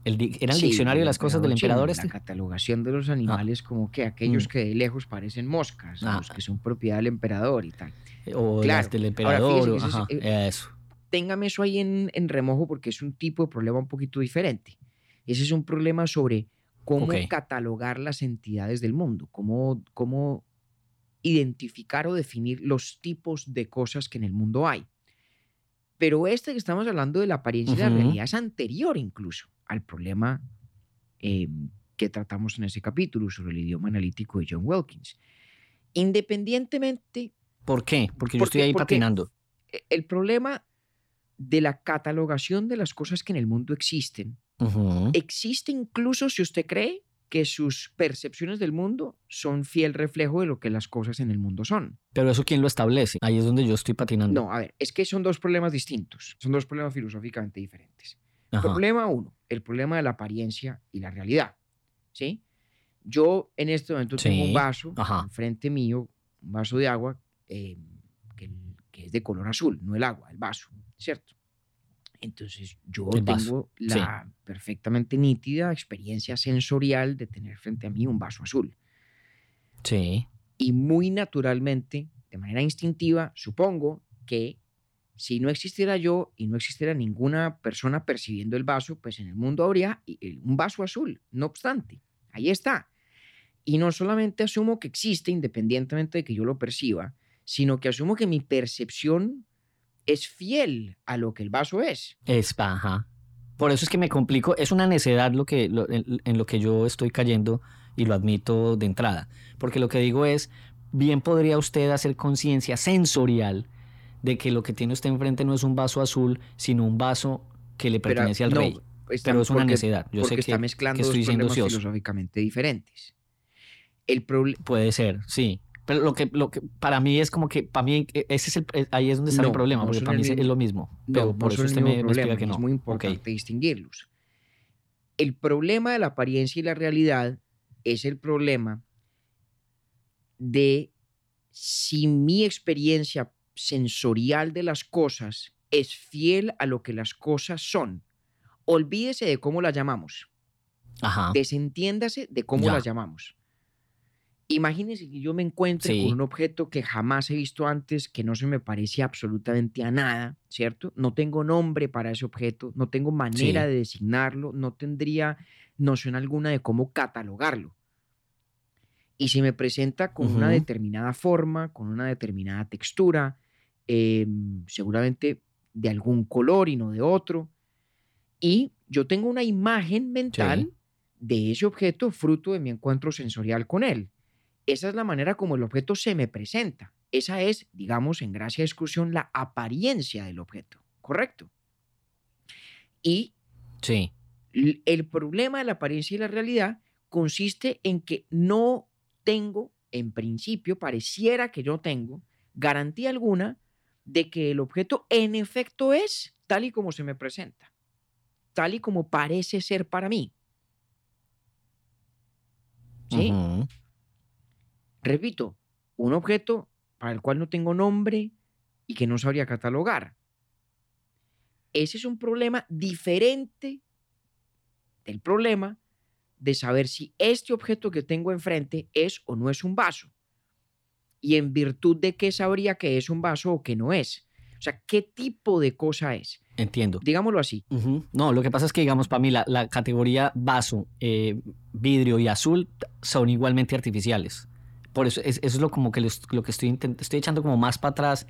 el di- era el Sí, diccionario de las cosas del emperador este. La catalogación de los animales como que aquellos Mm. que de lejos parecen moscas, Ah. los que son propiedad del emperador y tal. o claro. las del Ahora, emperador. o- es- ajá, eh, eso. Téngame eso ahí en, en remojo porque es un tipo de problema un poquito diferente. Ese es un problema sobre cómo Ok. catalogar las entidades del mundo, cómo, cómo identificar o definir los tipos de cosas que en el mundo hay. Pero este que estamos hablando de la apariencia y la Ujú. realidad es anterior incluso al problema eh, que tratamos en ese capítulo sobre el idioma analítico de John Wilkins. Independientemente, ¿Por qué? Porque yo porque- estoy ahí patinando. e- el problema de la catalogación de las cosas que en el mundo existen existe incluso si usted cree que sus percepciones del mundo son fiel reflejo de lo que las cosas en el mundo son. Pero eso quién lo establece. Ahí es donde yo estoy patinando. No, a ver, es que son dos problemas distintos, son dos problemas filosóficamente diferentes. Ajá. Problema uno, el problema de la apariencia y la realidad. ¿Sí? Yo en este momento tengo un vaso ajá. enfrente mío, un vaso de agua eh, que, que es de color azul, no el agua, el vaso, ¿cierto? Entonces yo El vaso, tengo sí. la perfectamente nítida experiencia sensorial de tener frente a mí un vaso azul. Sí. Y muy naturalmente, de manera instintiva, supongo que si no existiera yo y no existiera ninguna persona percibiendo el vaso, pues en el mundo habría el- un vaso azul. No obstante, ahí está. Y no solamente asumo que existe independientemente de que yo lo perciba, sino que asumo que mi percepción es fiel a lo que el vaso es. Es ajá. Por eso es que me complico. Es una necedad lo que, en lo que yo estoy cayendo y lo admito de entrada. Porque lo que digo es, bien podría usted hacer conciencia sensorial de que lo que tiene usted enfrente no es un vaso azul, sino un vaso que le Pero, pertenece al no, rey. está- Pero es una porque- necedad. Yo sé que, está mezclando que estoy dos siendo ocioso. filosóficamente diferentes. El Puede ser, sí. Pero lo que, lo que para mí es como que, para mí, e- ese es el, ahí es donde está No, mi problema, no porque para el mí es- lo mismo. Pero por eso el usted me, me explica que no. Es muy importante distinguirlos. El problema de la apariencia y la realidad es el problema de si mi experiencia sensorial de las cosas es fiel a lo que las cosas son. Olvídese de cómo las llamamos. Ajá. Desentiéndase de cómo Ya. las llamamos. Imagínese que yo me encuentre Sí. con un objeto que jamás he visto antes, que no se me parece absolutamente a nada, ¿cierto? No tengo nombre para ese objeto, no tengo manera Sí. de designarlo, no tendría noción alguna de cómo catalogarlo. Y se me presenta con una determinada forma, con una determinada textura, em, seguramente de algún color y no de otro. Y yo tengo una imagen mental de ese objeto fruto de mi encuentro sensorial con él. Esa es la manera como el objeto se me presenta. Esa es, digamos, en gracia de exclusión, la apariencia del objeto. ¿Correcto? Y Sí. el problema de la apariencia y la realidad consiste en que no tengo, en principio, pareciera que yo tengo garantía alguna de que el objeto en efecto es tal y como se me presenta, tal y como parece ser para mí. ¿Sí? Repito, un objeto para el cual no tengo nombre y que no sabría catalogar. Ese es un problema diferente del problema de saber si este objeto que tengo enfrente es o no es un vaso. Y en virtud de qué sabría que es un vaso o que no es. O sea, ¿qué tipo de cosa es? Entiendo. Digámoslo así. No, lo que pasa es que, digamos, para mí la, la categoría vaso, eh, vidrio y azul son igualmente artificiales. Por eso, es, eso es lo, como que los- lo que estoy, estoy echando como más para atrás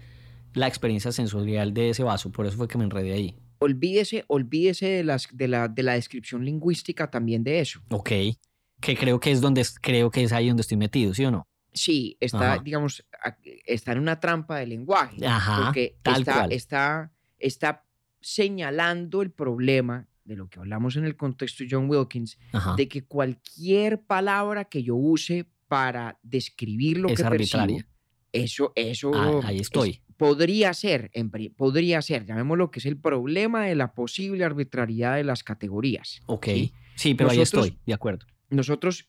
la experiencia sensorial de ese vaso. Por eso fue que me enredé ahí. Olvídese, olvídese de, las, de, la, de la descripción lingüística también de eso. Ok. Que creo que es donde creo que es ahí donde estoy metido, ¿sí o no? Sí, está, Ajá. digamos, está en una trampa de lenguaje. Ajá, porque tal está, cual. está, está señalando el problema de lo que hablamos en el contexto de John Wilkins, Ajá. de que cualquier palabra que yo use para describir lo Es que percibo, arbitraria. eso, eso Ah, ahí es- estoy. podría ser, podría ser, llamémoslo que es el problema de la posible arbitrariedad de las categorías. Ok. ¿sí? Sí, pero ahí estoy, de acuerdo. nosotros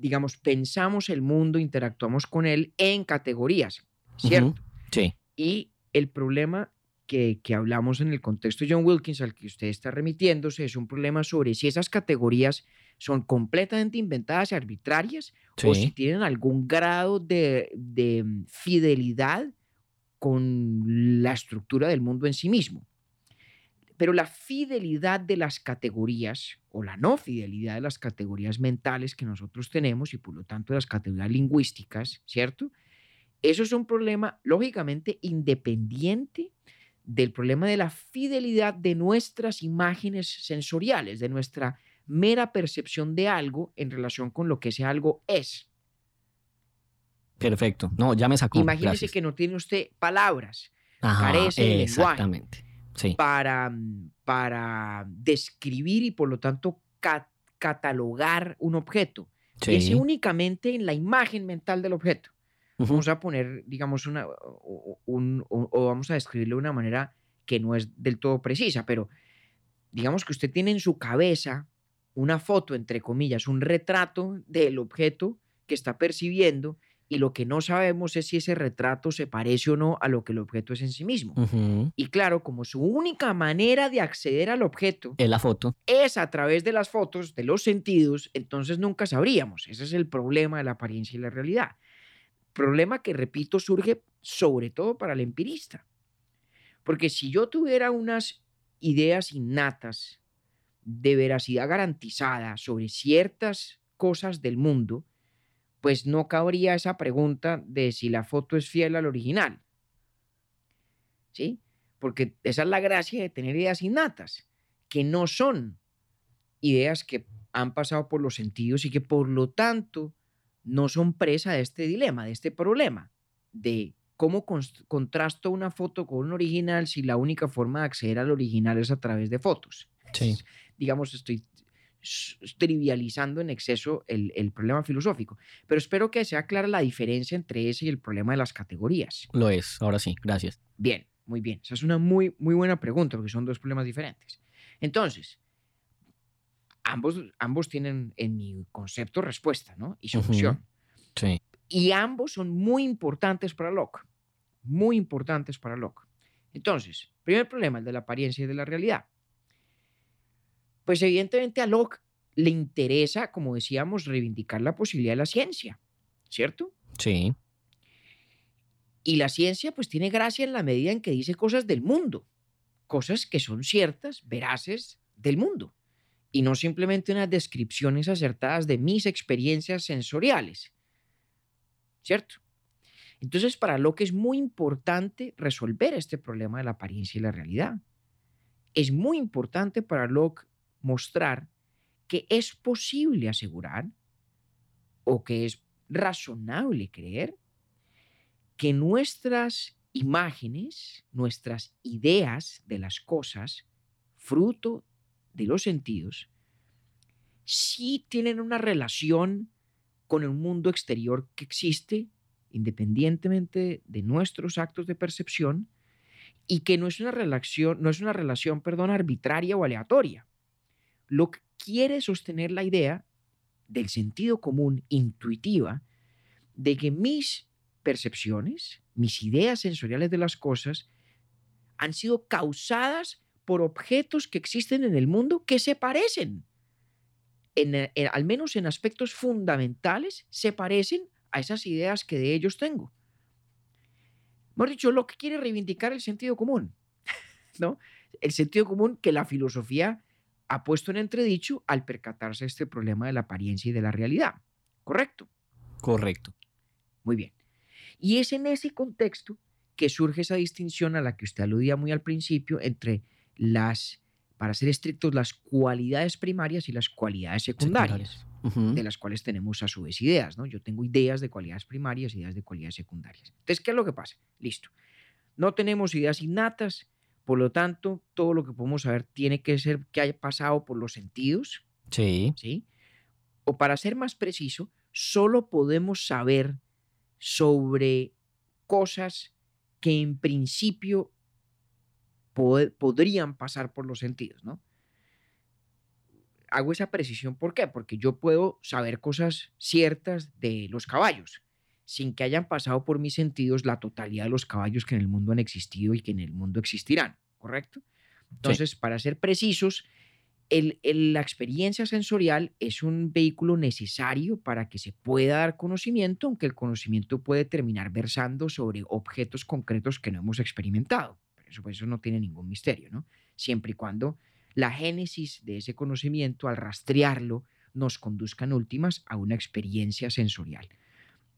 digamos, pensamos el mundo, interactuamos con él en categorías, ¿cierto? Sí. Y el problema que, que, hablamos en el contexto de John Wilkins, al que usted está remitiéndose, es un problema sobre si esas categorías son completamente inventadas y arbitrarias sí. o si tienen algún grado de, de fidelidad con la estructura del mundo en sí mismo. Pero la fidelidad de las categorías o la no fidelidad de las categorías mentales que nosotros tenemos y por lo tanto de las categorías lingüísticas, ¿cierto? Eso es un problema lógicamente independiente del problema de la fidelidad de nuestras imágenes sensoriales, de nuestra mera percepción de algo en relación con lo que ese algo es. Perfecto. No, ya me sacó. Imagínese Gracias. que no tiene usted palabras Ajá, carece de lenguaje. Exactamente. Sí. para, mm, para describir y por lo tanto ca- catalogar un objeto. Sí. únicamente en la imagen mental del objeto. Vamos a poner, digamos, una, o- un, o, o vamos a describirlo de una manera que no es del todo precisa, pero digamos que usted tiene en su cabeza una foto, entre comillas, un retrato del objeto que está percibiendo y lo que no sabemos es si ese retrato se parece o no a lo que el objeto es en sí mismo. Y claro, como su única manera de acceder al objeto Es la foto. es a través de las fotos, de los sentidos, entonces nunca sabríamos. Ese es el problema de la apariencia y la realidad. Problema que, repito, surge sobre todo para el empirista. Porque si yo tuviera unas ideas innatas de veracidad garantizada sobre ciertas cosas del mundo, pues no cabría esa pregunta de si la foto es fiel al original. ¿Sí? Porque esa es la gracia de tener ideas innatas, que no son ideas que han pasado por los sentidos y que por lo tanto no son presa de este dilema, de este problema, de cómo contrasto una foto con un original si la única forma de acceder al original es a través de fotos. Sí. Digamos, estoy trivializando en exceso el, el problema filosófico, pero espero que sea clara la diferencia entre ese y el problema de las categorías. Lo es. Ahora sí. Gracias. Bien, muy bien. Esa es una muy, muy buena pregunta porque son dos problemas diferentes. Entonces, ambos, ambos tienen en mi concepto respuesta ¿no? y solución. Sí. Y ambos son muy importantes para Locke. Muy importantes para Locke. Entonces, primer problema, el de la apariencia y de la realidad. Pues evidentemente a Locke le interesa, como decíamos, reivindicar la posibilidad de la ciencia, ¿cierto? Sí. Y la ciencia pues tiene gracia en la medida en que dice cosas del mundo, cosas que son ciertas, veraces del mundo, y no simplemente unas descripciones acertadas de mis experiencias sensoriales, ¿cierto? Entonces para Locke es muy importante resolver este problema de la apariencia y la realidad. Es muy importante para Locke mostrar que es posible asegurar o que es razonable creer que nuestras imágenes, nuestras ideas de las cosas, fruto de los sentidos, sí tienen una relación con el mundo exterior que existe, independientemente de nuestros actos de percepción, y que no es una relación, no es una relación, perdón, arbitraria o aleatoria. Lo que quiere sostener la idea del sentido común intuitiva de que mis percepciones, mis ideas sensoriales de las cosas, han sido causadas por objetos que existen en el mundo que se parecen. En, en, al menos en aspectos fundamentales, se parecen a esas ideas que de ellos tengo. Hemos dicho, lo que quiere reivindicar el sentido común, ¿no? El sentido común que la filosofía ha puesto en entredicho al percatarse este problema de la apariencia y de la realidad. ¿Correcto? Correcto. Muy bien. Y es en ese contexto que surge esa distinción a la que usted aludía muy al principio entre las, para ser estrictos, las cualidades primarias y las cualidades secundarias, de las cuales tenemos a su vez ideas, ¿no? Yo tengo ideas de cualidades primarias, ideas de cualidades secundarias. Entonces, ¿qué es lo que pasa? Listo. No tenemos ideas innatas, por lo tanto, todo lo que podemos saber tiene que ser que haya pasado por los sentidos, Sí. ¿sí? O para ser más preciso, solo podemos saber sobre cosas que en principio pod- podrían pasar por los sentidos, ¿no? hago esa precisión. ¿Por qué? Porque yo puedo saber cosas ciertas de los caballos sin que hayan pasado por mis sentidos la totalidad de los caballos que en el mundo han existido y que en el mundo existirán, ¿correcto? Entonces, para ser precisos, la experiencia sensorial es un vehículo necesario para que se pueda dar conocimiento, aunque el conocimiento puede terminar versando sobre objetos concretos que no hemos experimentado. eso, pues, eso no tiene ningún misterio, ¿no? Siempre y cuando la génesis de ese conocimiento, al rastrearlo, nos conduzca en últimas a una experiencia sensorial.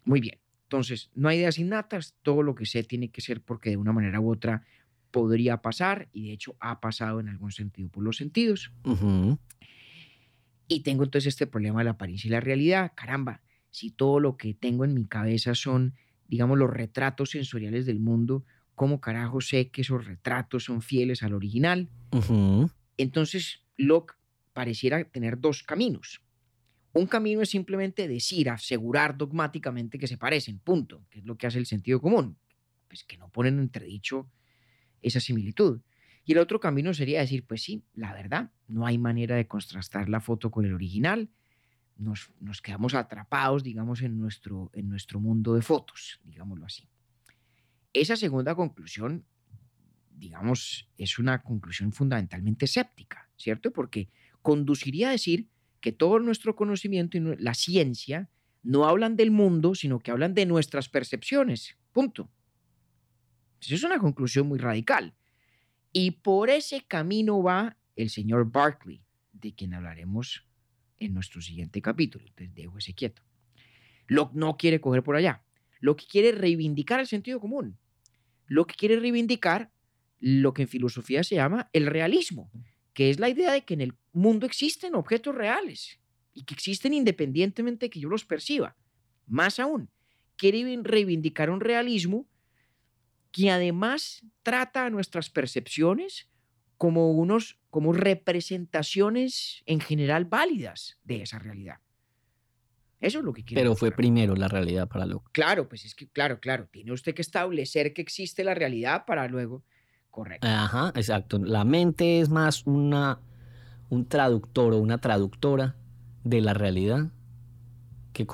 Muy bien, entonces no hay ideas innatas, todo lo que sé tiene que ser porque de una manera u otra podría pasar y de hecho ha pasado en algún sentido por los sentidos. Y tengo entonces este problema de la apariencia y la realidad. Caramba, si todo lo que tengo en mi cabeza son, digamos, los retratos sensoriales del mundo, ¿cómo carajo sé que esos retratos son fieles al original? Entonces, Locke pareciera tener dos caminos. Un camino es simplemente decir, asegurar dogmáticamente que se parecen, punto, que es lo que hace el sentido común, pues que no ponen entredicho esa similitud. Y el otro camino sería decir, pues sí, la verdad, no hay manera de contrastar la foto con el original, nos, nos quedamos atrapados, digamos, en nuestro, en nuestro mundo de fotos, digámoslo así. Esa segunda conclusión, digamos, es una conclusión fundamentalmente escéptica, ¿cierto? Porque conduciría a decir que todo nuestro conocimiento y la ciencia no hablan del mundo, sino que hablan de nuestras percepciones, punto. Esa es una conclusión muy radical. Y por ese camino va el señor Barclay, de quien hablaremos en nuestro siguiente capítulo. Entonces dejo ese quieto. Locke no quiere coger por allá. Lo que quiere reivindicar el sentido común. Lo que quiere reivindicar lo que en filosofía se llama el realismo, que es la idea de que en el mundo existen objetos reales y que existen independientemente de que yo los perciba. Más aún, quiere reivindicar un realismo que además trata a nuestras percepciones como unos como representaciones en general válidas de esa realidad. Eso es lo que quiere. Pero fue primero la realidad para luego. Claro, pues es que, claro, claro, tiene usted que establecer que existe la realidad para luego. Correcto. Ajá, exacto. La mente es más una, un traductor o una traductora de la realidad que,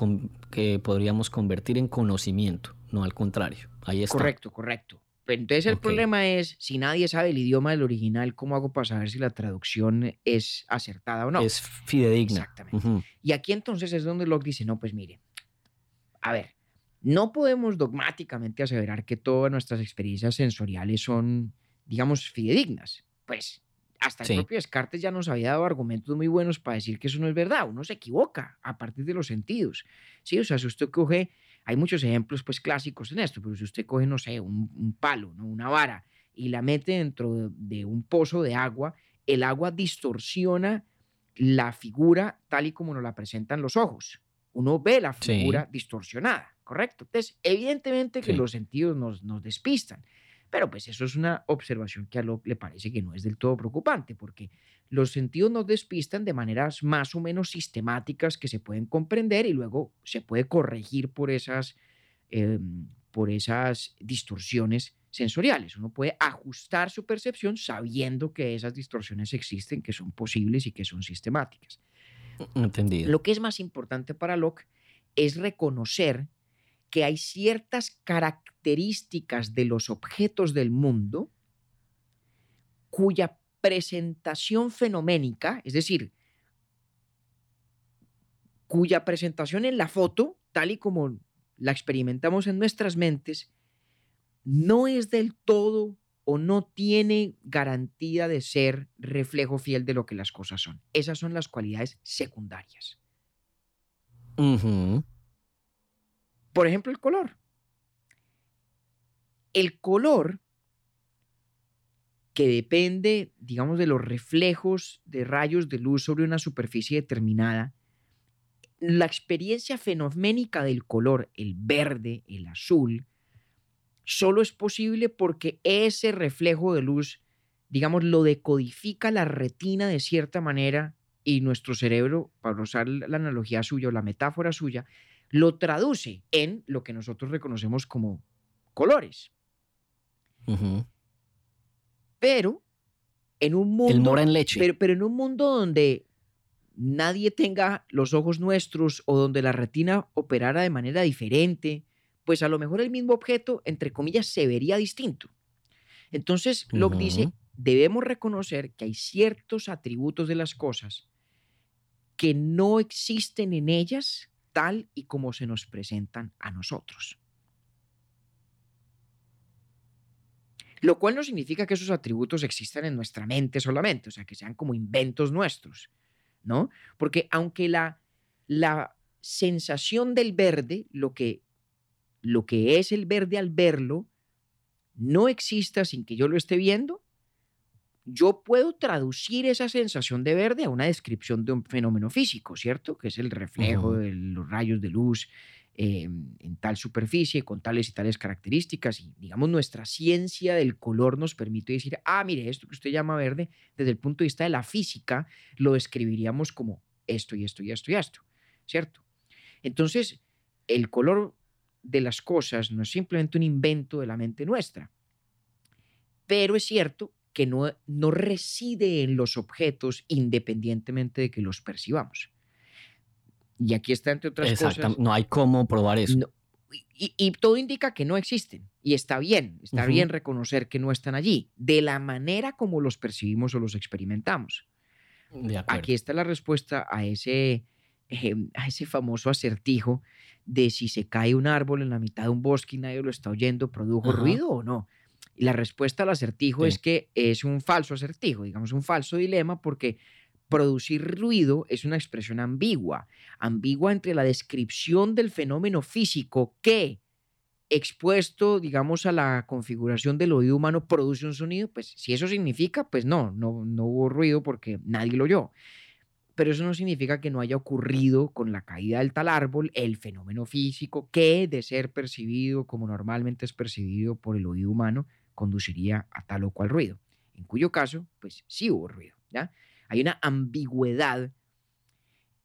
que podríamos convertir en conocimiento, no al contrario. Ahí está. Correcto, correcto. Entonces el problema es, si nadie sabe el idioma del original, ¿cómo hago para saber si la traducción es acertada o no? Es fidedigna. Exactamente. Y aquí entonces es donde Locke dice, no, pues mire, a ver, no podemos dogmáticamente aseverar que todas nuestras experiencias sensoriales son, digamos, fidedignas. Pues hasta el propio Descartes ya nos había dado argumentos muy buenos para decir que eso no es verdad. Uno se equivoca a partir de los sentidos. Sí, o sea, si usted coge hay muchos ejemplos pues clásicos en esto, pero si usted coge, no sé, un, palo, ¿no? una vara, y la mete dentro de, un pozo de agua, el agua distorsiona la figura tal y como nos la presentan los ojos. Uno ve la figura distorsionada, ¿correcto? Entonces, evidentemente que los sentidos nos, nos despistan. Pero pues eso es una observación que a lo le parece que no es del todo preocupante, porque los sentidos nos despistan de maneras más o menos sistemáticas que se pueden comprender y luego se puede corregir por esas, em, por esas distorsiones sensoriales. Uno puede ajustar su percepción sabiendo que esas distorsiones existen, que son posibles y que son sistemáticas. Entendido. Lo que es más importante para Locke es reconocer que hay ciertas características de los objetos del mundo cuya presentación fenoménica, es decir, cuya presentación en la foto, tal y como la experimentamos en nuestras mentes, no es del todo o no tiene garantía de ser reflejo fiel de lo que las cosas son. Esas son las cualidades secundarias. Por ejemplo, el color. El color que depende, digamos, de los reflejos de rayos de luz sobre una superficie determinada, la experiencia fenoménica del color, el verde, el azul, solo es posible porque ese reflejo de luz, digamos, lo decodifica la retina de cierta manera y nuestro cerebro, para usar la analogía suya o la metáfora suya, lo traduce en lo que nosotros reconocemos como colores. Pero en un mundo. El en leche. Pero, pero en un mundo donde nadie tenga los ojos nuestros o donde la retina operara de manera diferente, pues a lo mejor el mismo objeto, entre comillas, se vería distinto. Entonces, Locke dice, debemos reconocer que hay ciertos atributos de las cosas que no existen en ellas tal y como se nos presentan a nosotros. Lo cual no significa que esos atributos existan en nuestra mente solamente, o sea, que sean como inventos nuestros, ¿no? Porque aunque la, la sensación del verde, lo que, lo que es el verde al verlo, no exista sin que yo lo esté viendo, yo puedo traducir esa sensación de verde a una descripción de un fenómeno físico, ¿cierto? Que es el reflejo de los rayos de luz eh, en tal superficie, con tales y tales características. Y digamos, nuestra ciencia del color nos permite decir, ah, mire, esto que usted llama verde, desde el punto de vista de la física, lo describiríamos como esto y esto y esto y esto, ¿cierto? Entonces, el color de las cosas no es simplemente un invento de la mente nuestra, pero es cierto que no, no reside en los objetos independientemente de que los percibamos. Y aquí está, entre otras Exacto. cosas, No hay cómo probar eso. no- y, y todo indica que no existen. Y está bien, está bien reconocer que no están allí, de la manera como los percibimos o los experimentamos. De. Aquí está la respuesta a ese, eh, a ese famoso acertijo de si se cae un árbol en la mitad de un bosque y nadie lo está oyendo, ¿produjo ruido o no? Y la respuesta al acertijo Sí. es que es un falso acertijo, digamos un falso dilema, porque producir ruido es una expresión ambigua, ambigua entre la descripción del fenómeno físico que expuesto, digamos, a la configuración del oído humano produce un sonido, pues si eso significa, pues no, no, no hubo ruido porque nadie lo oyó. Pero eso no significa que no haya ocurrido con la caída del tal árbol el fenómeno físico que, de ser percibido como normalmente es percibido por el oído humano, conduciría a tal o cual ruido. En cuyo caso, pues sí hubo ruido. ¿ya? Hay una ambigüedad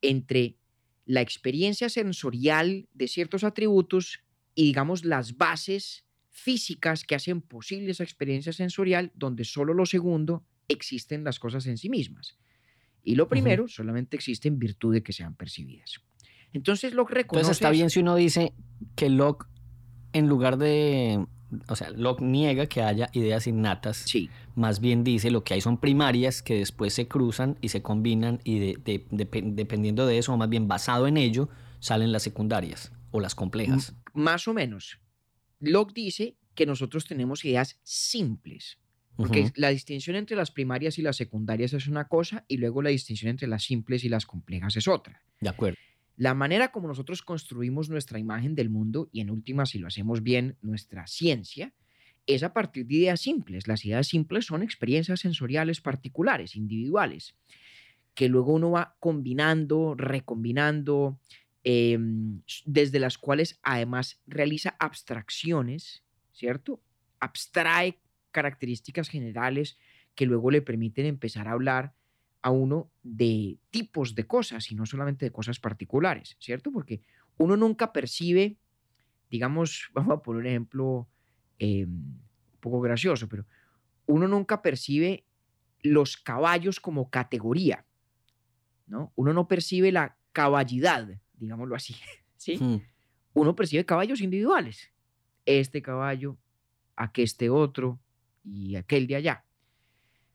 entre la experiencia sensorial de ciertos atributos y, digamos, las bases físicas que hacen posible esa experiencia sensorial, donde solo lo segundo existen las cosas en sí mismas. Y lo primero solamente existe en virtud de que sean percibidas. Entonces lo reconoce. Entonces está bien si uno dice que Locke, en lugar de. O sea, Locke niega que haya ideas innatas. Sí, Más bien dice lo que hay son primarias que después se cruzan y se combinan y de- de- depe- dependiendo de eso, o más bien basado en ello, salen las secundarias o las complejas. más o menos. Locke dice que nosotros tenemos ideas simples. Porque la distinción entre las primarias y las secundarias es una cosa y luego la distinción entre las simples y las complejas es otra. De acuerdo. La manera como nosotros construimos nuestra imagen del mundo y en última, si lo hacemos bien, nuestra ciencia, es a partir de ideas simples. Las ideas simples son experiencias sensoriales particulares, individuales, que luego uno va combinando, recombinando, em, desde las cuales además realiza abstracciones, ¿cierto? Abstrae características generales que luego le permiten empezar a hablar a uno de tipos de cosas y no solamente de cosas particulares, ¿cierto? Porque uno nunca percibe, digamos, vamos a poner un ejemplo eh, un poco gracioso, pero uno nunca percibe los caballos como categoría, ¿no? Uno no percibe la caballidad, digámoslo así, ¿sí? Mm. Uno percibe caballos individuales. Este caballo, aqueste otro y aquel de allá.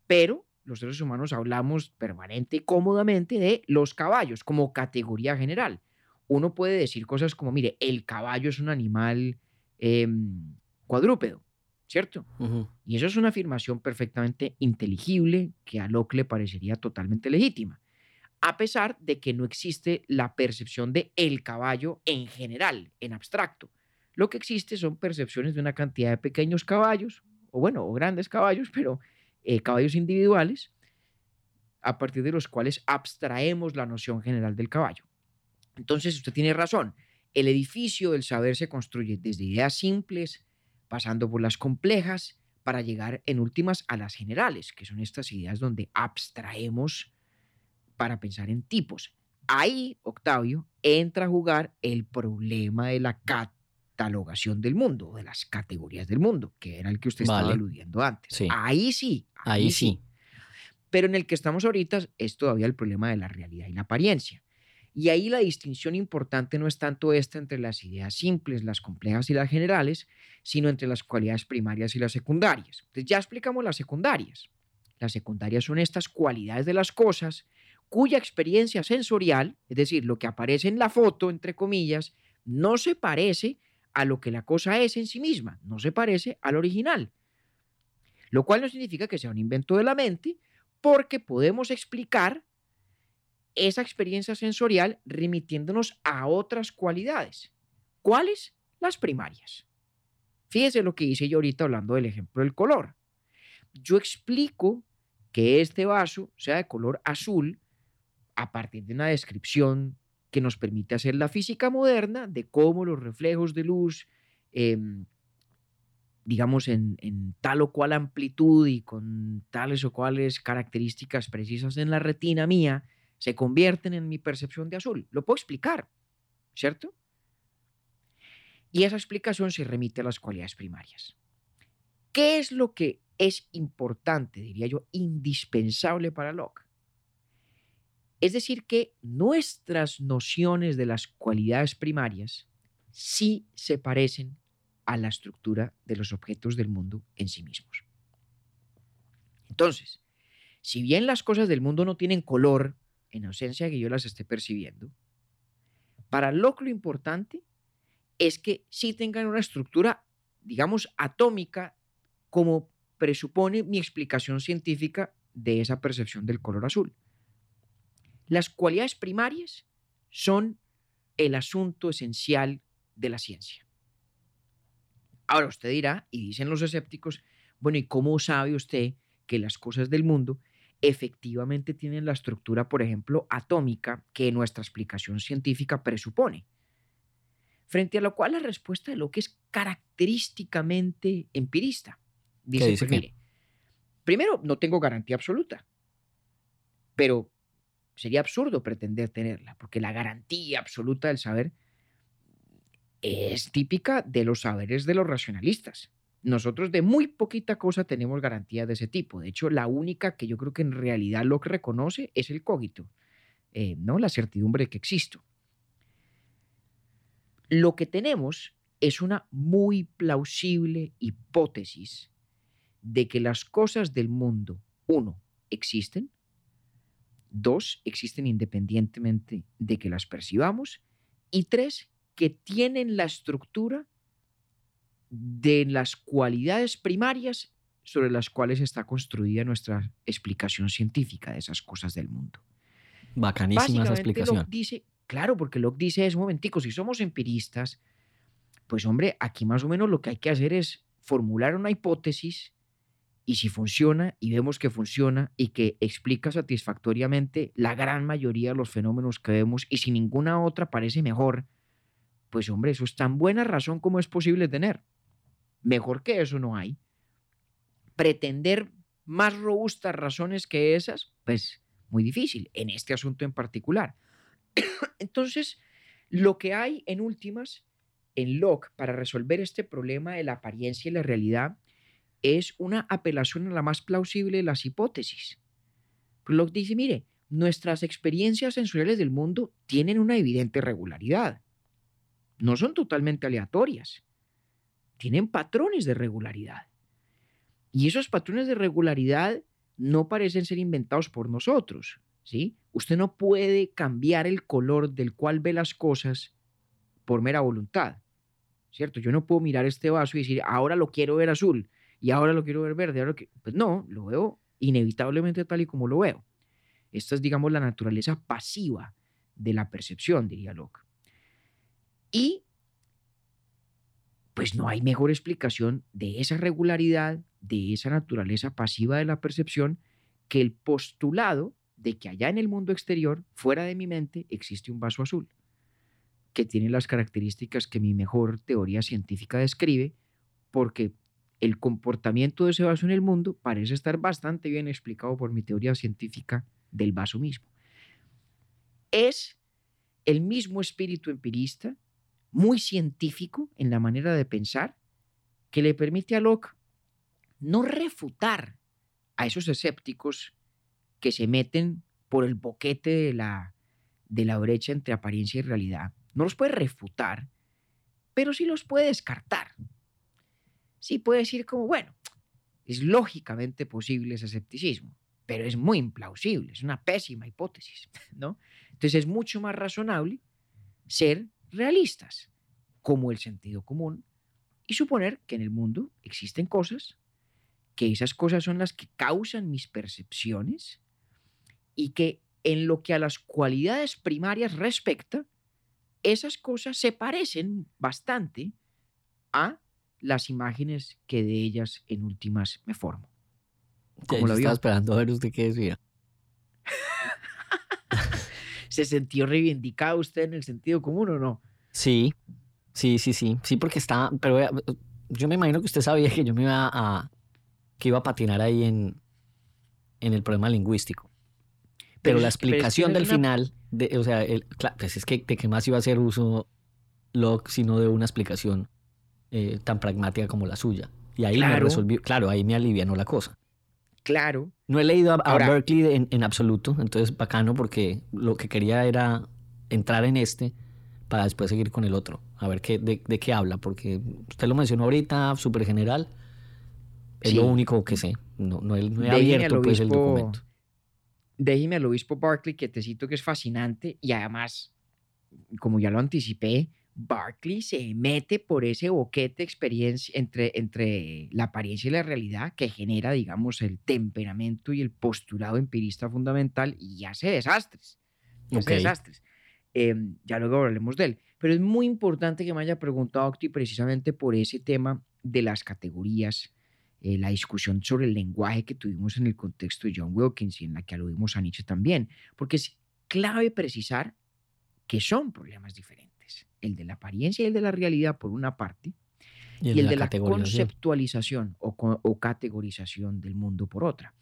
Pero los seres humanos hablamos permanente y cómodamente de los caballos como categoría general. Uno puede decir cosas como, mire, el caballo es un animal em, cuadrúpedo, ¿cierto? Y eso es una afirmación perfectamente inteligible que a Locke le parecería totalmente legítima, a pesar de que no existe la percepción de el caballo en general, en abstracto. Lo que existe son percepciones de una cantidad de pequeños caballos, o bueno, o grandes caballos, pero eh, caballos individuales, a partir de los cuales abstraemos la noción general del caballo. Entonces, usted tiene razón. El edificio del saber se construye desde ideas simples, pasando por las complejas, para llegar en últimas a las generales, que son estas ideas donde abstraemos para pensar en tipos. Ahí, Octavio, entra a jugar el problema de la catalogación del mundo, de las categorías del mundo, que era el que usted estaba Vale. aludiendo antes. Sí. Ahí sí. Ahí sí. Pero en el que estamos ahorita es todavía el problema de la realidad y la apariencia. Y ahí la distinción importante no es tanto esta entre las ideas simples, las complejas y las generales, sino entre las cualidades primarias y las secundarias. Entonces ya explicamos las secundarias. Las secundarias son estas cualidades de las cosas cuya experiencia sensorial, es decir, lo que aparece en la foto, entre comillas, no se parece a lo que la cosa es en sí misma, no se parece al original. Lo cual no significa que sea un invento de la mente, porque podemos explicar esa experiencia sensorial remitiéndonos a otras cualidades. ¿Cuáles? Las primarias. Fíjese lo que hice yo ahorita hablando del ejemplo del color. Yo explico que este vaso sea de color azul a partir de una descripción que nos permite hacer la física moderna de cómo los reflejos de luz, em, digamos, en, en, tal o cual amplitud y con tales o cuales características precisas en la retina mía, se convierten en mi percepción de azul. Lo puedo explicar, ¿cierto? Y esa explicación se remite a las cualidades primarias. ¿Qué es lo que es importante, diría yo, indispensable para Locke? Es decir, que nuestras nociones de las cualidades primarias sí se parecen a la estructura de los objetos del mundo en sí mismos. Entonces, si bien las cosas del mundo no tienen color, en ausencia de que yo las esté percibiendo, para Locke lo importante es que sí tengan una estructura, digamos, atómica, como presupone mi explicación científica de esa percepción del color azul. Las cualidades primarias son el asunto esencial de la ciencia. Ahora usted dirá, y dicen los escépticos, bueno, ¿y cómo sabe usted que las cosas del mundo efectivamente tienen la estructura, por ejemplo, atómica que nuestra explicación científica presupone. Frente a lo cual la respuesta de lo que es característicamente empirista. Dice, dice pues, mire, primero, no tengo garantía absoluta, pero sería absurdo pretender tenerla, porque la garantía absoluta del saber es típica de los saberes de los racionalistas. Nosotros de muy poquita cosa tenemos garantía de ese tipo. De hecho, la única que yo creo que en realidad lo que reconoce es el cogito, eh, ¿no? La certidumbre de que existo. Lo que tenemos es una muy plausible hipótesis de que las cosas del mundo, uno, existen, dos, existen independientemente de que las percibamos, y tres, que tienen la estructura de las cualidades primarias sobre las cuales está construida nuestra explicación científica de esas cosas del mundo. Bacanísima esa explicación. Locke dice, claro, porque Locke dice es momentico, si somos empiristas, pues hombre, aquí más o menos lo que hay que hacer es formular una hipótesis y si funciona y vemos que funciona y que explica satisfactoriamente la gran mayoría de los fenómenos que vemos y si ninguna otra parece mejor, pues hombre, eso es tan buena razón como es posible tener. Mejor que eso no hay. Pretender más robustas razones que esas, pues muy difícil, en este asunto en particular. Entonces, lo que hay en últimas en Locke para resolver este problema de la apariencia y la realidad es una apelación a la más plausible de las hipótesis. Locke dice, mire, nuestras experiencias sensoriales del mundo tienen una evidente regularidad. No son totalmente aleatorias tienen patrones de regularidad. Y esos patrones de regularidad no parecen ser inventados por nosotros, ¿sí? Usted no puede cambiar el color del cual ve las cosas por mera voluntad, ¿cierto? Yo no puedo mirar este vaso y decir, ahora lo quiero ver azul y ahora lo quiero ver verde. Ahora que... Pues no, lo veo inevitablemente tal y como lo veo. Esta es, digamos, la naturaleza pasiva de la percepción, diría Locke. Y pues no hay mejor explicación de esa regularidad, de esa naturaleza pasiva de la percepción, que el postulado de que allá en el mundo exterior, fuera de mi mente, existe un vaso azul, que tiene las características que mi mejor teoría científica describe, porque el comportamiento de ese vaso en el mundo parece estar bastante bien explicado por mi teoría científica del vaso mismo. Es el mismo espíritu empirista muy científico en la manera de pensar que le permite a Locke no refutar a esos escépticos que se meten por el boquete de la, de la brecha entre apariencia y realidad. No los puede refutar, pero sí los puede descartar. Sí puede decir como, bueno, es lógicamente posible ese escepticismo, pero es muy implausible, es una pésima hipótesis, ¿no? Entonces es mucho más razonable ser realistas, como el sentido común, y suponer que en el mundo existen cosas, que esas cosas son las que causan mis percepciones y que en lo que a las cualidades primarias respecta, esas cosas se parecen bastante a las imágenes que de ellas en últimas me formo. ¿Cómo lo estaba esperando a ver usted qué decía. ¿Se sintió reivindicado usted en el sentido común o no? Sí, sí, sí, sí. Sí, porque está. Pero yo me imagino que usted sabía que yo me iba a. que iba a patinar ahí en, en el problema lingüístico. Pero, la explicación del final, de, o sea, el, pues es que de qué más iba a hacer uso Locke sino de una explicación eh, tan pragmática como la suya. Y ahí me resolvió, claro, ahí me alivianó la cosa. Claro. No he leído a, Berkeley en, en, absoluto, entonces bacano porque lo que quería era entrar en este para después seguir con el otro, a ver qué, de, de qué habla, porque usted lo mencionó ahorita, súper general, es lo único que sé, no, no, he, no he abierto pues, el documento. Déjeme al obispo Berkeley que te cito que es fascinante y además, como ya lo anticipé, Barclay se mete por ese boquete experiencia entre, entre la apariencia y la realidad que genera, digamos, el temperamento y el postulado empirista fundamental y hace desastres. Hace desastres. Em, ya luego hablaremos de él. Pero es muy importante que me haya preguntado, Octi, precisamente por ese tema de las categorías, eh, la discusión sobre el lenguaje que tuvimos en el contexto de John Wilkins y en la que aludimos a Nietzsche también, porque es clave precisar que son problemas diferentes el de la apariencia y el de la realidad por una parte, y el, de, la, conceptualización o, categorización del mundo por otra.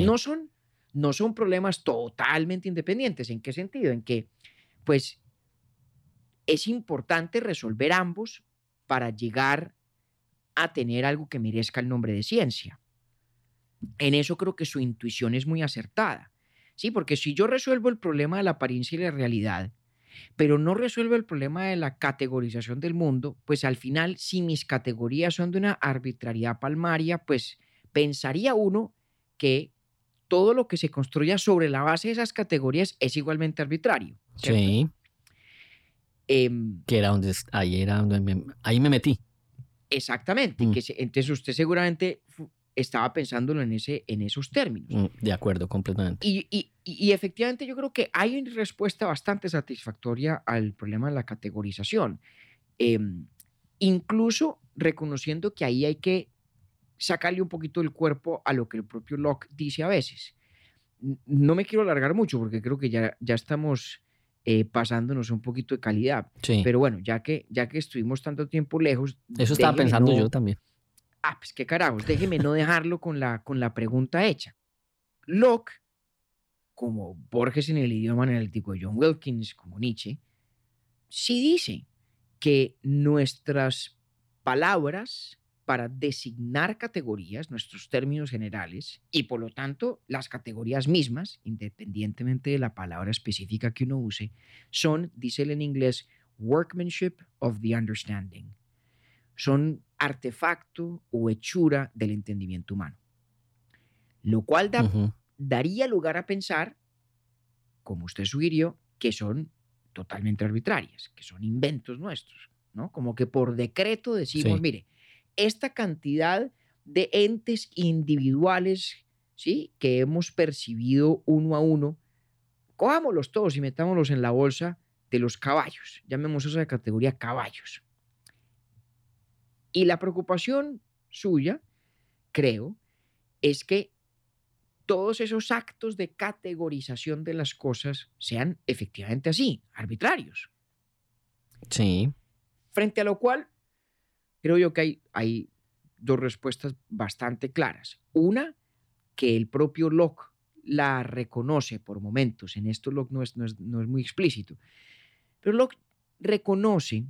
No, son, no son problemas totalmente independientes. ¿En qué sentido? En que, pues, es importante resolver ambos para llegar a tener algo que merezca el nombre de ciencia. En eso creo que su intuición es muy acertada. Sí, porque si yo resuelvo el problema de la apariencia y la realidad, pero no resuelve el problema de la categorización del mundo, pues al final, si mis categorías son de una arbitrariedad palmaria, pues pensaría uno que todo lo que se construya sobre la base de esas categorías es igualmente arbitrario. Sí. Em, que era donde, ahí era donde me, ahí me metí. Exactamente. Mm. Que entonces usted seguramente estaba pensándolo en, ese, en esos términos. Mm, de acuerdo, completamente. Y, y, y, efectivamente yo creo que hay una respuesta bastante satisfactoria al problema de la categorización. Em, incluso reconociendo que ahí hay que sacarle un poquito del cuerpo a lo que el propio Locke dice a veces. No me quiero alargar mucho porque creo que ya, ya estamos eh, pasándonos un poquito de calidad. Sí. Pero bueno, ya que, ya que estuvimos tanto tiempo lejos. Eso estaba pensando yo también. Ah, pues qué carajos, déjeme no dejarlo con la, con la pregunta hecha. Locke, como Borges en el idioma analítico de John Wilkins, como Nietzsche, sí dice que nuestras palabras para designar categorías, nuestros términos generales, y por lo tanto las categorías mismas, independientemente de la palabra específica que uno use, son, dice él en inglés, workmanship of the understanding. Son artefacto o hechura del entendimiento humano. Lo cual daría lugar a pensar, como usted sugirió, que son totalmente arbitrarias, que son inventos nuestros, ¿no? Como que por decreto decimos, mire, esta cantidad de entes individuales, ¿sí? Que hemos percibido uno a uno, cojámoslos todos y metámoslos en la bolsa de los caballos, llamemos esa categoría caballos. Y la preocupación suya, creo, es que todos esos actos de categorización de las cosas sean efectivamente así, arbitrarios. Sí. Frente a lo cual, creo yo que hay, hay dos respuestas bastante claras. Una, que el propio Locke la reconoce por momentos. En esto Locke no es, no es, no es muy explícito. Pero Locke reconoce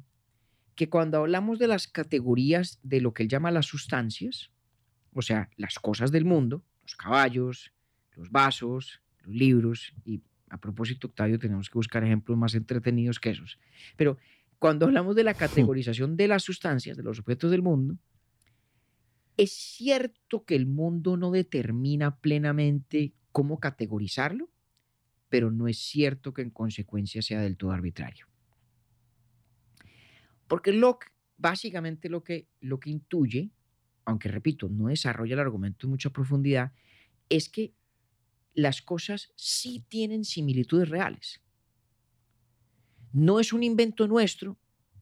que cuando hablamos de las categorías de lo que él llama las sustancias, o sea, las cosas del mundo, los caballos, los vasos, los libros y a propósito, Octavio, tenemos que buscar ejemplos más entretenidos que esos. Pero cuando hablamos de la categorización de las sustancias, de los objetos del mundo, es cierto que el mundo no determina plenamente cómo categorizarlo, pero no es cierto que en consecuencia sea del todo arbitrario. Porque Locke básicamente lo que, lo que intuye, aunque repito, no desarrolla el argumento en mucha profundidad, es que las cosas sí tienen similitudes reales. No es un invento nuestro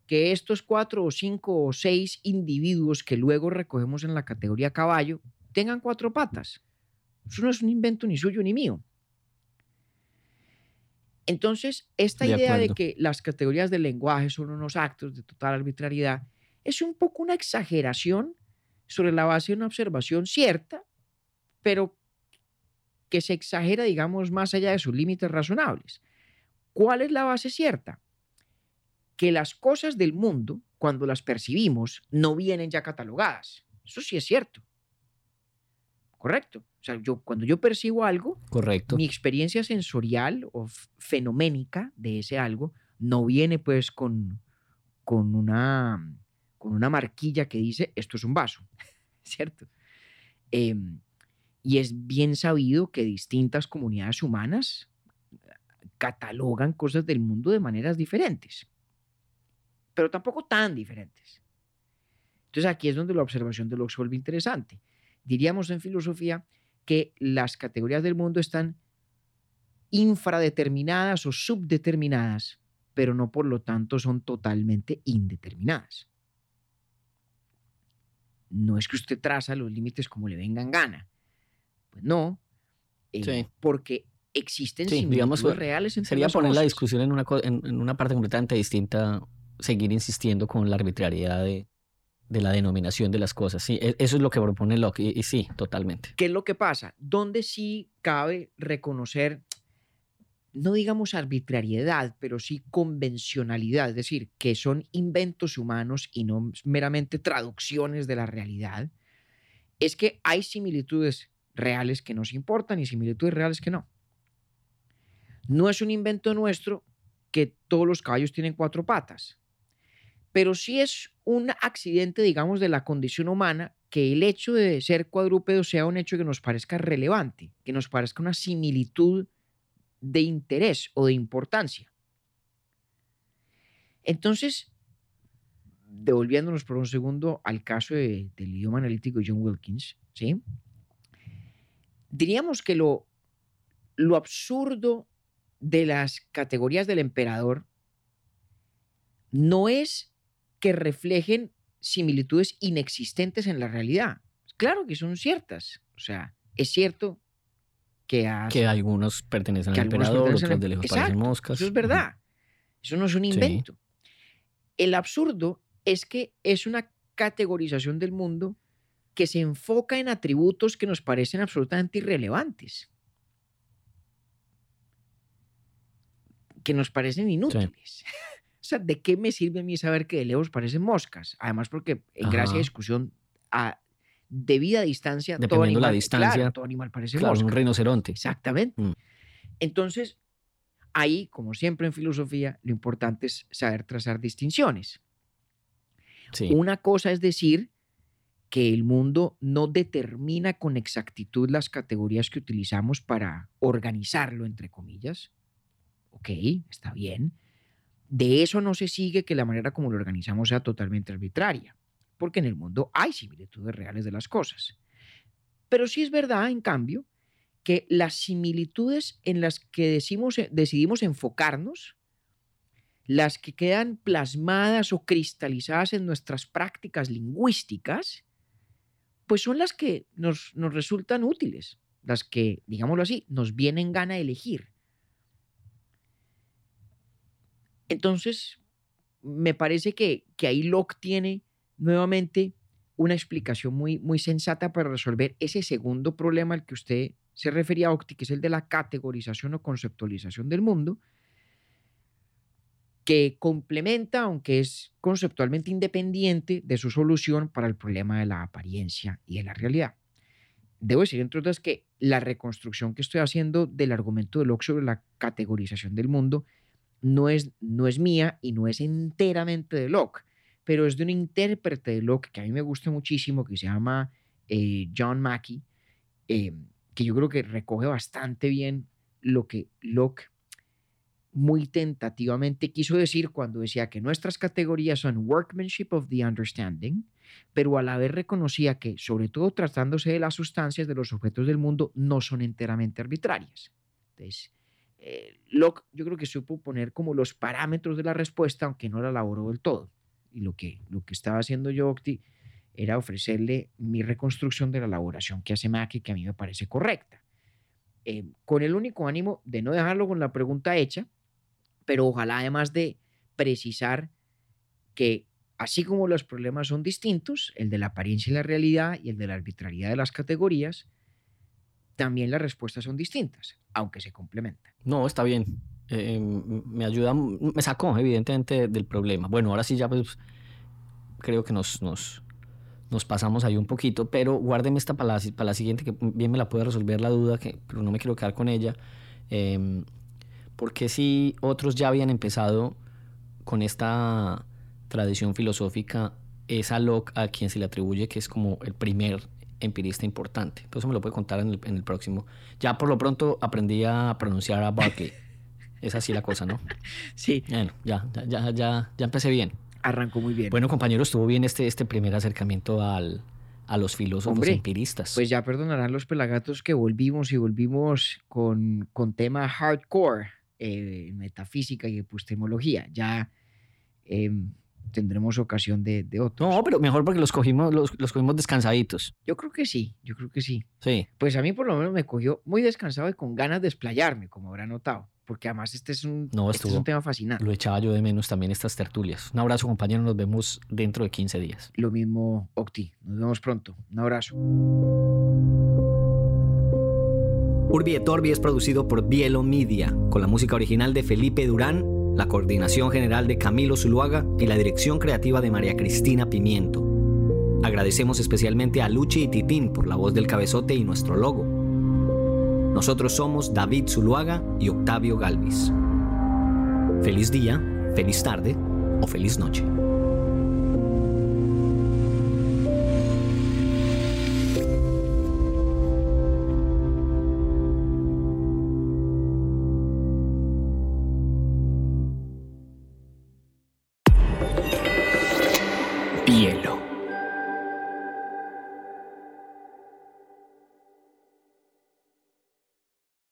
que estos cuatro o cinco o seis individuos que luego recogemos en la categoría caballo tengan cuatro patas. Eso no es un invento ni suyo ni mío. Entonces, esta idea de que las categorías del lenguaje son unos actos de total arbitrariedad es un poco una exageración sobre la base de una observación cierta, pero que se exagera, digamos, más allá de sus límites razonables. ¿Cuál es la base cierta? Que las cosas del mundo, cuando las percibimos, no vienen ya catalogadas. Eso sí es cierto. Correcto. O sea, yo, cuando yo percibo algo, Correcto. mi experiencia sensorial o fenoménica de ese algo no viene pues con, con, una, con una marquilla que dice esto es un vaso, ¿cierto? Em, y es bien sabido que distintas comunidades humanas catalogan cosas del mundo de maneras diferentes, pero tampoco tan diferentes. Entonces aquí es donde la observación de Locke se vuelve interesante. Diríamos en filosofía que las categorías del mundo están infradeterminadas o subdeterminadas, pero no por lo tanto son totalmente indeterminadas. No es que usted traza los límites como le vengan gana. Pues no, eh, porque existen sí, digamos, reales entre Sería poner la discusión en una, en, en una parte completamente distinta, seguir insistiendo con la arbitrariedad de, de la denominación de las cosas. Sí, e- eso es lo que propone Locke, y, y sí, totalmente. ¿Qué es lo que pasa? Donde sí cabe reconocer, no digamos arbitrariedad, pero sí convencionalidad, es decir, que son inventos humanos y no meramente traducciones de la realidad, es que hay similitudes reales que nos importan y similitudes reales que no. No es un invento nuestro que todos los caballos tienen cuatro patas, pero sí es un accidente, digamos, de la condición humana que el hecho de ser cuadrúpedo sea un hecho que nos parezca relevante, que nos parezca una similitud de interés o de importancia. Entonces, devolviéndonos por un segundo al caso de- del idioma analítico John Wilkins, ¿sí? Diríamos que lo, lo absurdo de las categorías del emperador no es que reflejen similitudes inexistentes en la realidad. Claro que son ciertas. O sea, es cierto que, a- Que algunos pertenecen que al emperador, pertenecen otros al- de lejos parecen Exacto, moscas. Eso es verdad. Eso no es un Sí. invento. El absurdo es que es una categorización del mundo que se enfoca en atributos que nos parecen absolutamente irrelevantes, que nos parecen inútiles. O sea, ¿de qué me sirve a mí saber que de lejos parecen moscas? Además, porque en gracia de discusión a debida distancia, todo Dependiendo la animal, distancia, claro, todo animal parece Claro, mosca. un rinoceronte. Exactamente. Mm. Entonces, ahí, como siempre en filosofía, lo importante es saber trazar distinciones. Sí. Una cosa es decir que el mundo no determina con exactitud las categorías que utilizamos para organizarlo, entre comillas. Ok, está bien. De eso no se sigue que la manera como lo organizamos sea totalmente arbitraria, porque en el mundo hay similitudes reales de las cosas. Pero sí es verdad, en cambio, que las similitudes en las que decimos, decidimos enfocarnos, las que quedan plasmadas o cristalizadas en nuestras prácticas lingüísticas, pues son las que nos, nos resultan útiles, las que, digámoslo así, nos vienen gana elegir. Entonces, me parece que, que ahí Locke tiene nuevamente una explicación muy, muy sensata para resolver ese segundo problema al que usted se refería, Octi, que es el de la categorización o conceptualización del mundo, que complementa, aunque es conceptualmente independiente de su solución para el problema de la apariencia y de la realidad. debo decir, entre otras, que la reconstrucción que estoy haciendo del argumento de Locke sobre la categorización del mundo no es, no es mía y no es enteramente de Locke, pero es de un intérprete de Locke que a mí me gusta muchísimo, que se llama eh, John Mackey, eh, que yo creo que recoge bastante bien lo que Locke muy tentativamente quiso decir cuando decía que nuestras categorías son workmanship of the understanding, pero a la vez reconocía que, sobre todo tratándose de las sustancias de los objetos del mundo, no son enteramente arbitrarias. Entonces, eh, Locke yo creo que supo poner como los parámetros de la respuesta, aunque no la elaboró del todo. Y lo que, lo que estaba haciendo yo, Octi, era ofrecerle mi reconstrucción de la elaboración que hace Mackey, que a mí me parece correcta. Eh, con el único ánimo de no dejarlo con la pregunta hecha, pero ojalá además de precisar que así como los problemas son distintos, el de la apariencia y la realidad y el de la arbitrariedad de las categorías, también las respuestas son distintas, aunque se complementan. No, está bien. Eh, me ayuda, me sacó evidentemente del problema. Bueno, ahora sí ya pues creo que nos, nos, pasamos ahí un poquito, pero guárdeme esta para la, siguiente, que bien me la puede resolver la duda, que, pero no me quiero quedar con ella. Eh, porque si otros ya habían empezado con esta tradición filosófica, es a Locke a quien se le atribuye que es como el primer empirista importante. Entonces me lo puede contar en el, próximo. Ya por lo pronto aprendí a pronunciar a Berkeley. es así la cosa, ¿no? Sí. Bueno, ya, ya, ya, ya empecé bien. Arrancó muy bien. Bueno, compañeros, estuvo bien este, este primer acercamiento al, a los filósofos empiristas. Pues ya perdonarán los pelagatos que volvimos y volvimos con, con tema hardcore eh, metafísica y epistemología. Ya em, tendremos ocasión de, de otros. No, pero mejor porque los cogimos, los, los, cogimos descansaditos. Yo creo que sí, yo creo que sí. Sí. Pues a mí por lo menos me cogió muy descansado y con ganas de explayarme, como habrá notado. Porque además este es un, este es un tema fascinante. Lo echaba yo de menos también estas tertulias. Un abrazo, compañero. Nos vemos dentro de 15 días. Lo mismo, Octi. Nos vemos pronto. Un abrazo. Urbi et Orbi es producido por Bielo Media, con la música original de Felipe Durán, la coordinación general de Camilo Zuluaga y la dirección creativa de María Cristina Pimiento. Agradecemos especialmente a Luchi y Titín por la voz del cabezote y nuestro logo. Nosotros somos David Zuluaga y Octavio Galvis. Feliz día, feliz tarde o feliz noche.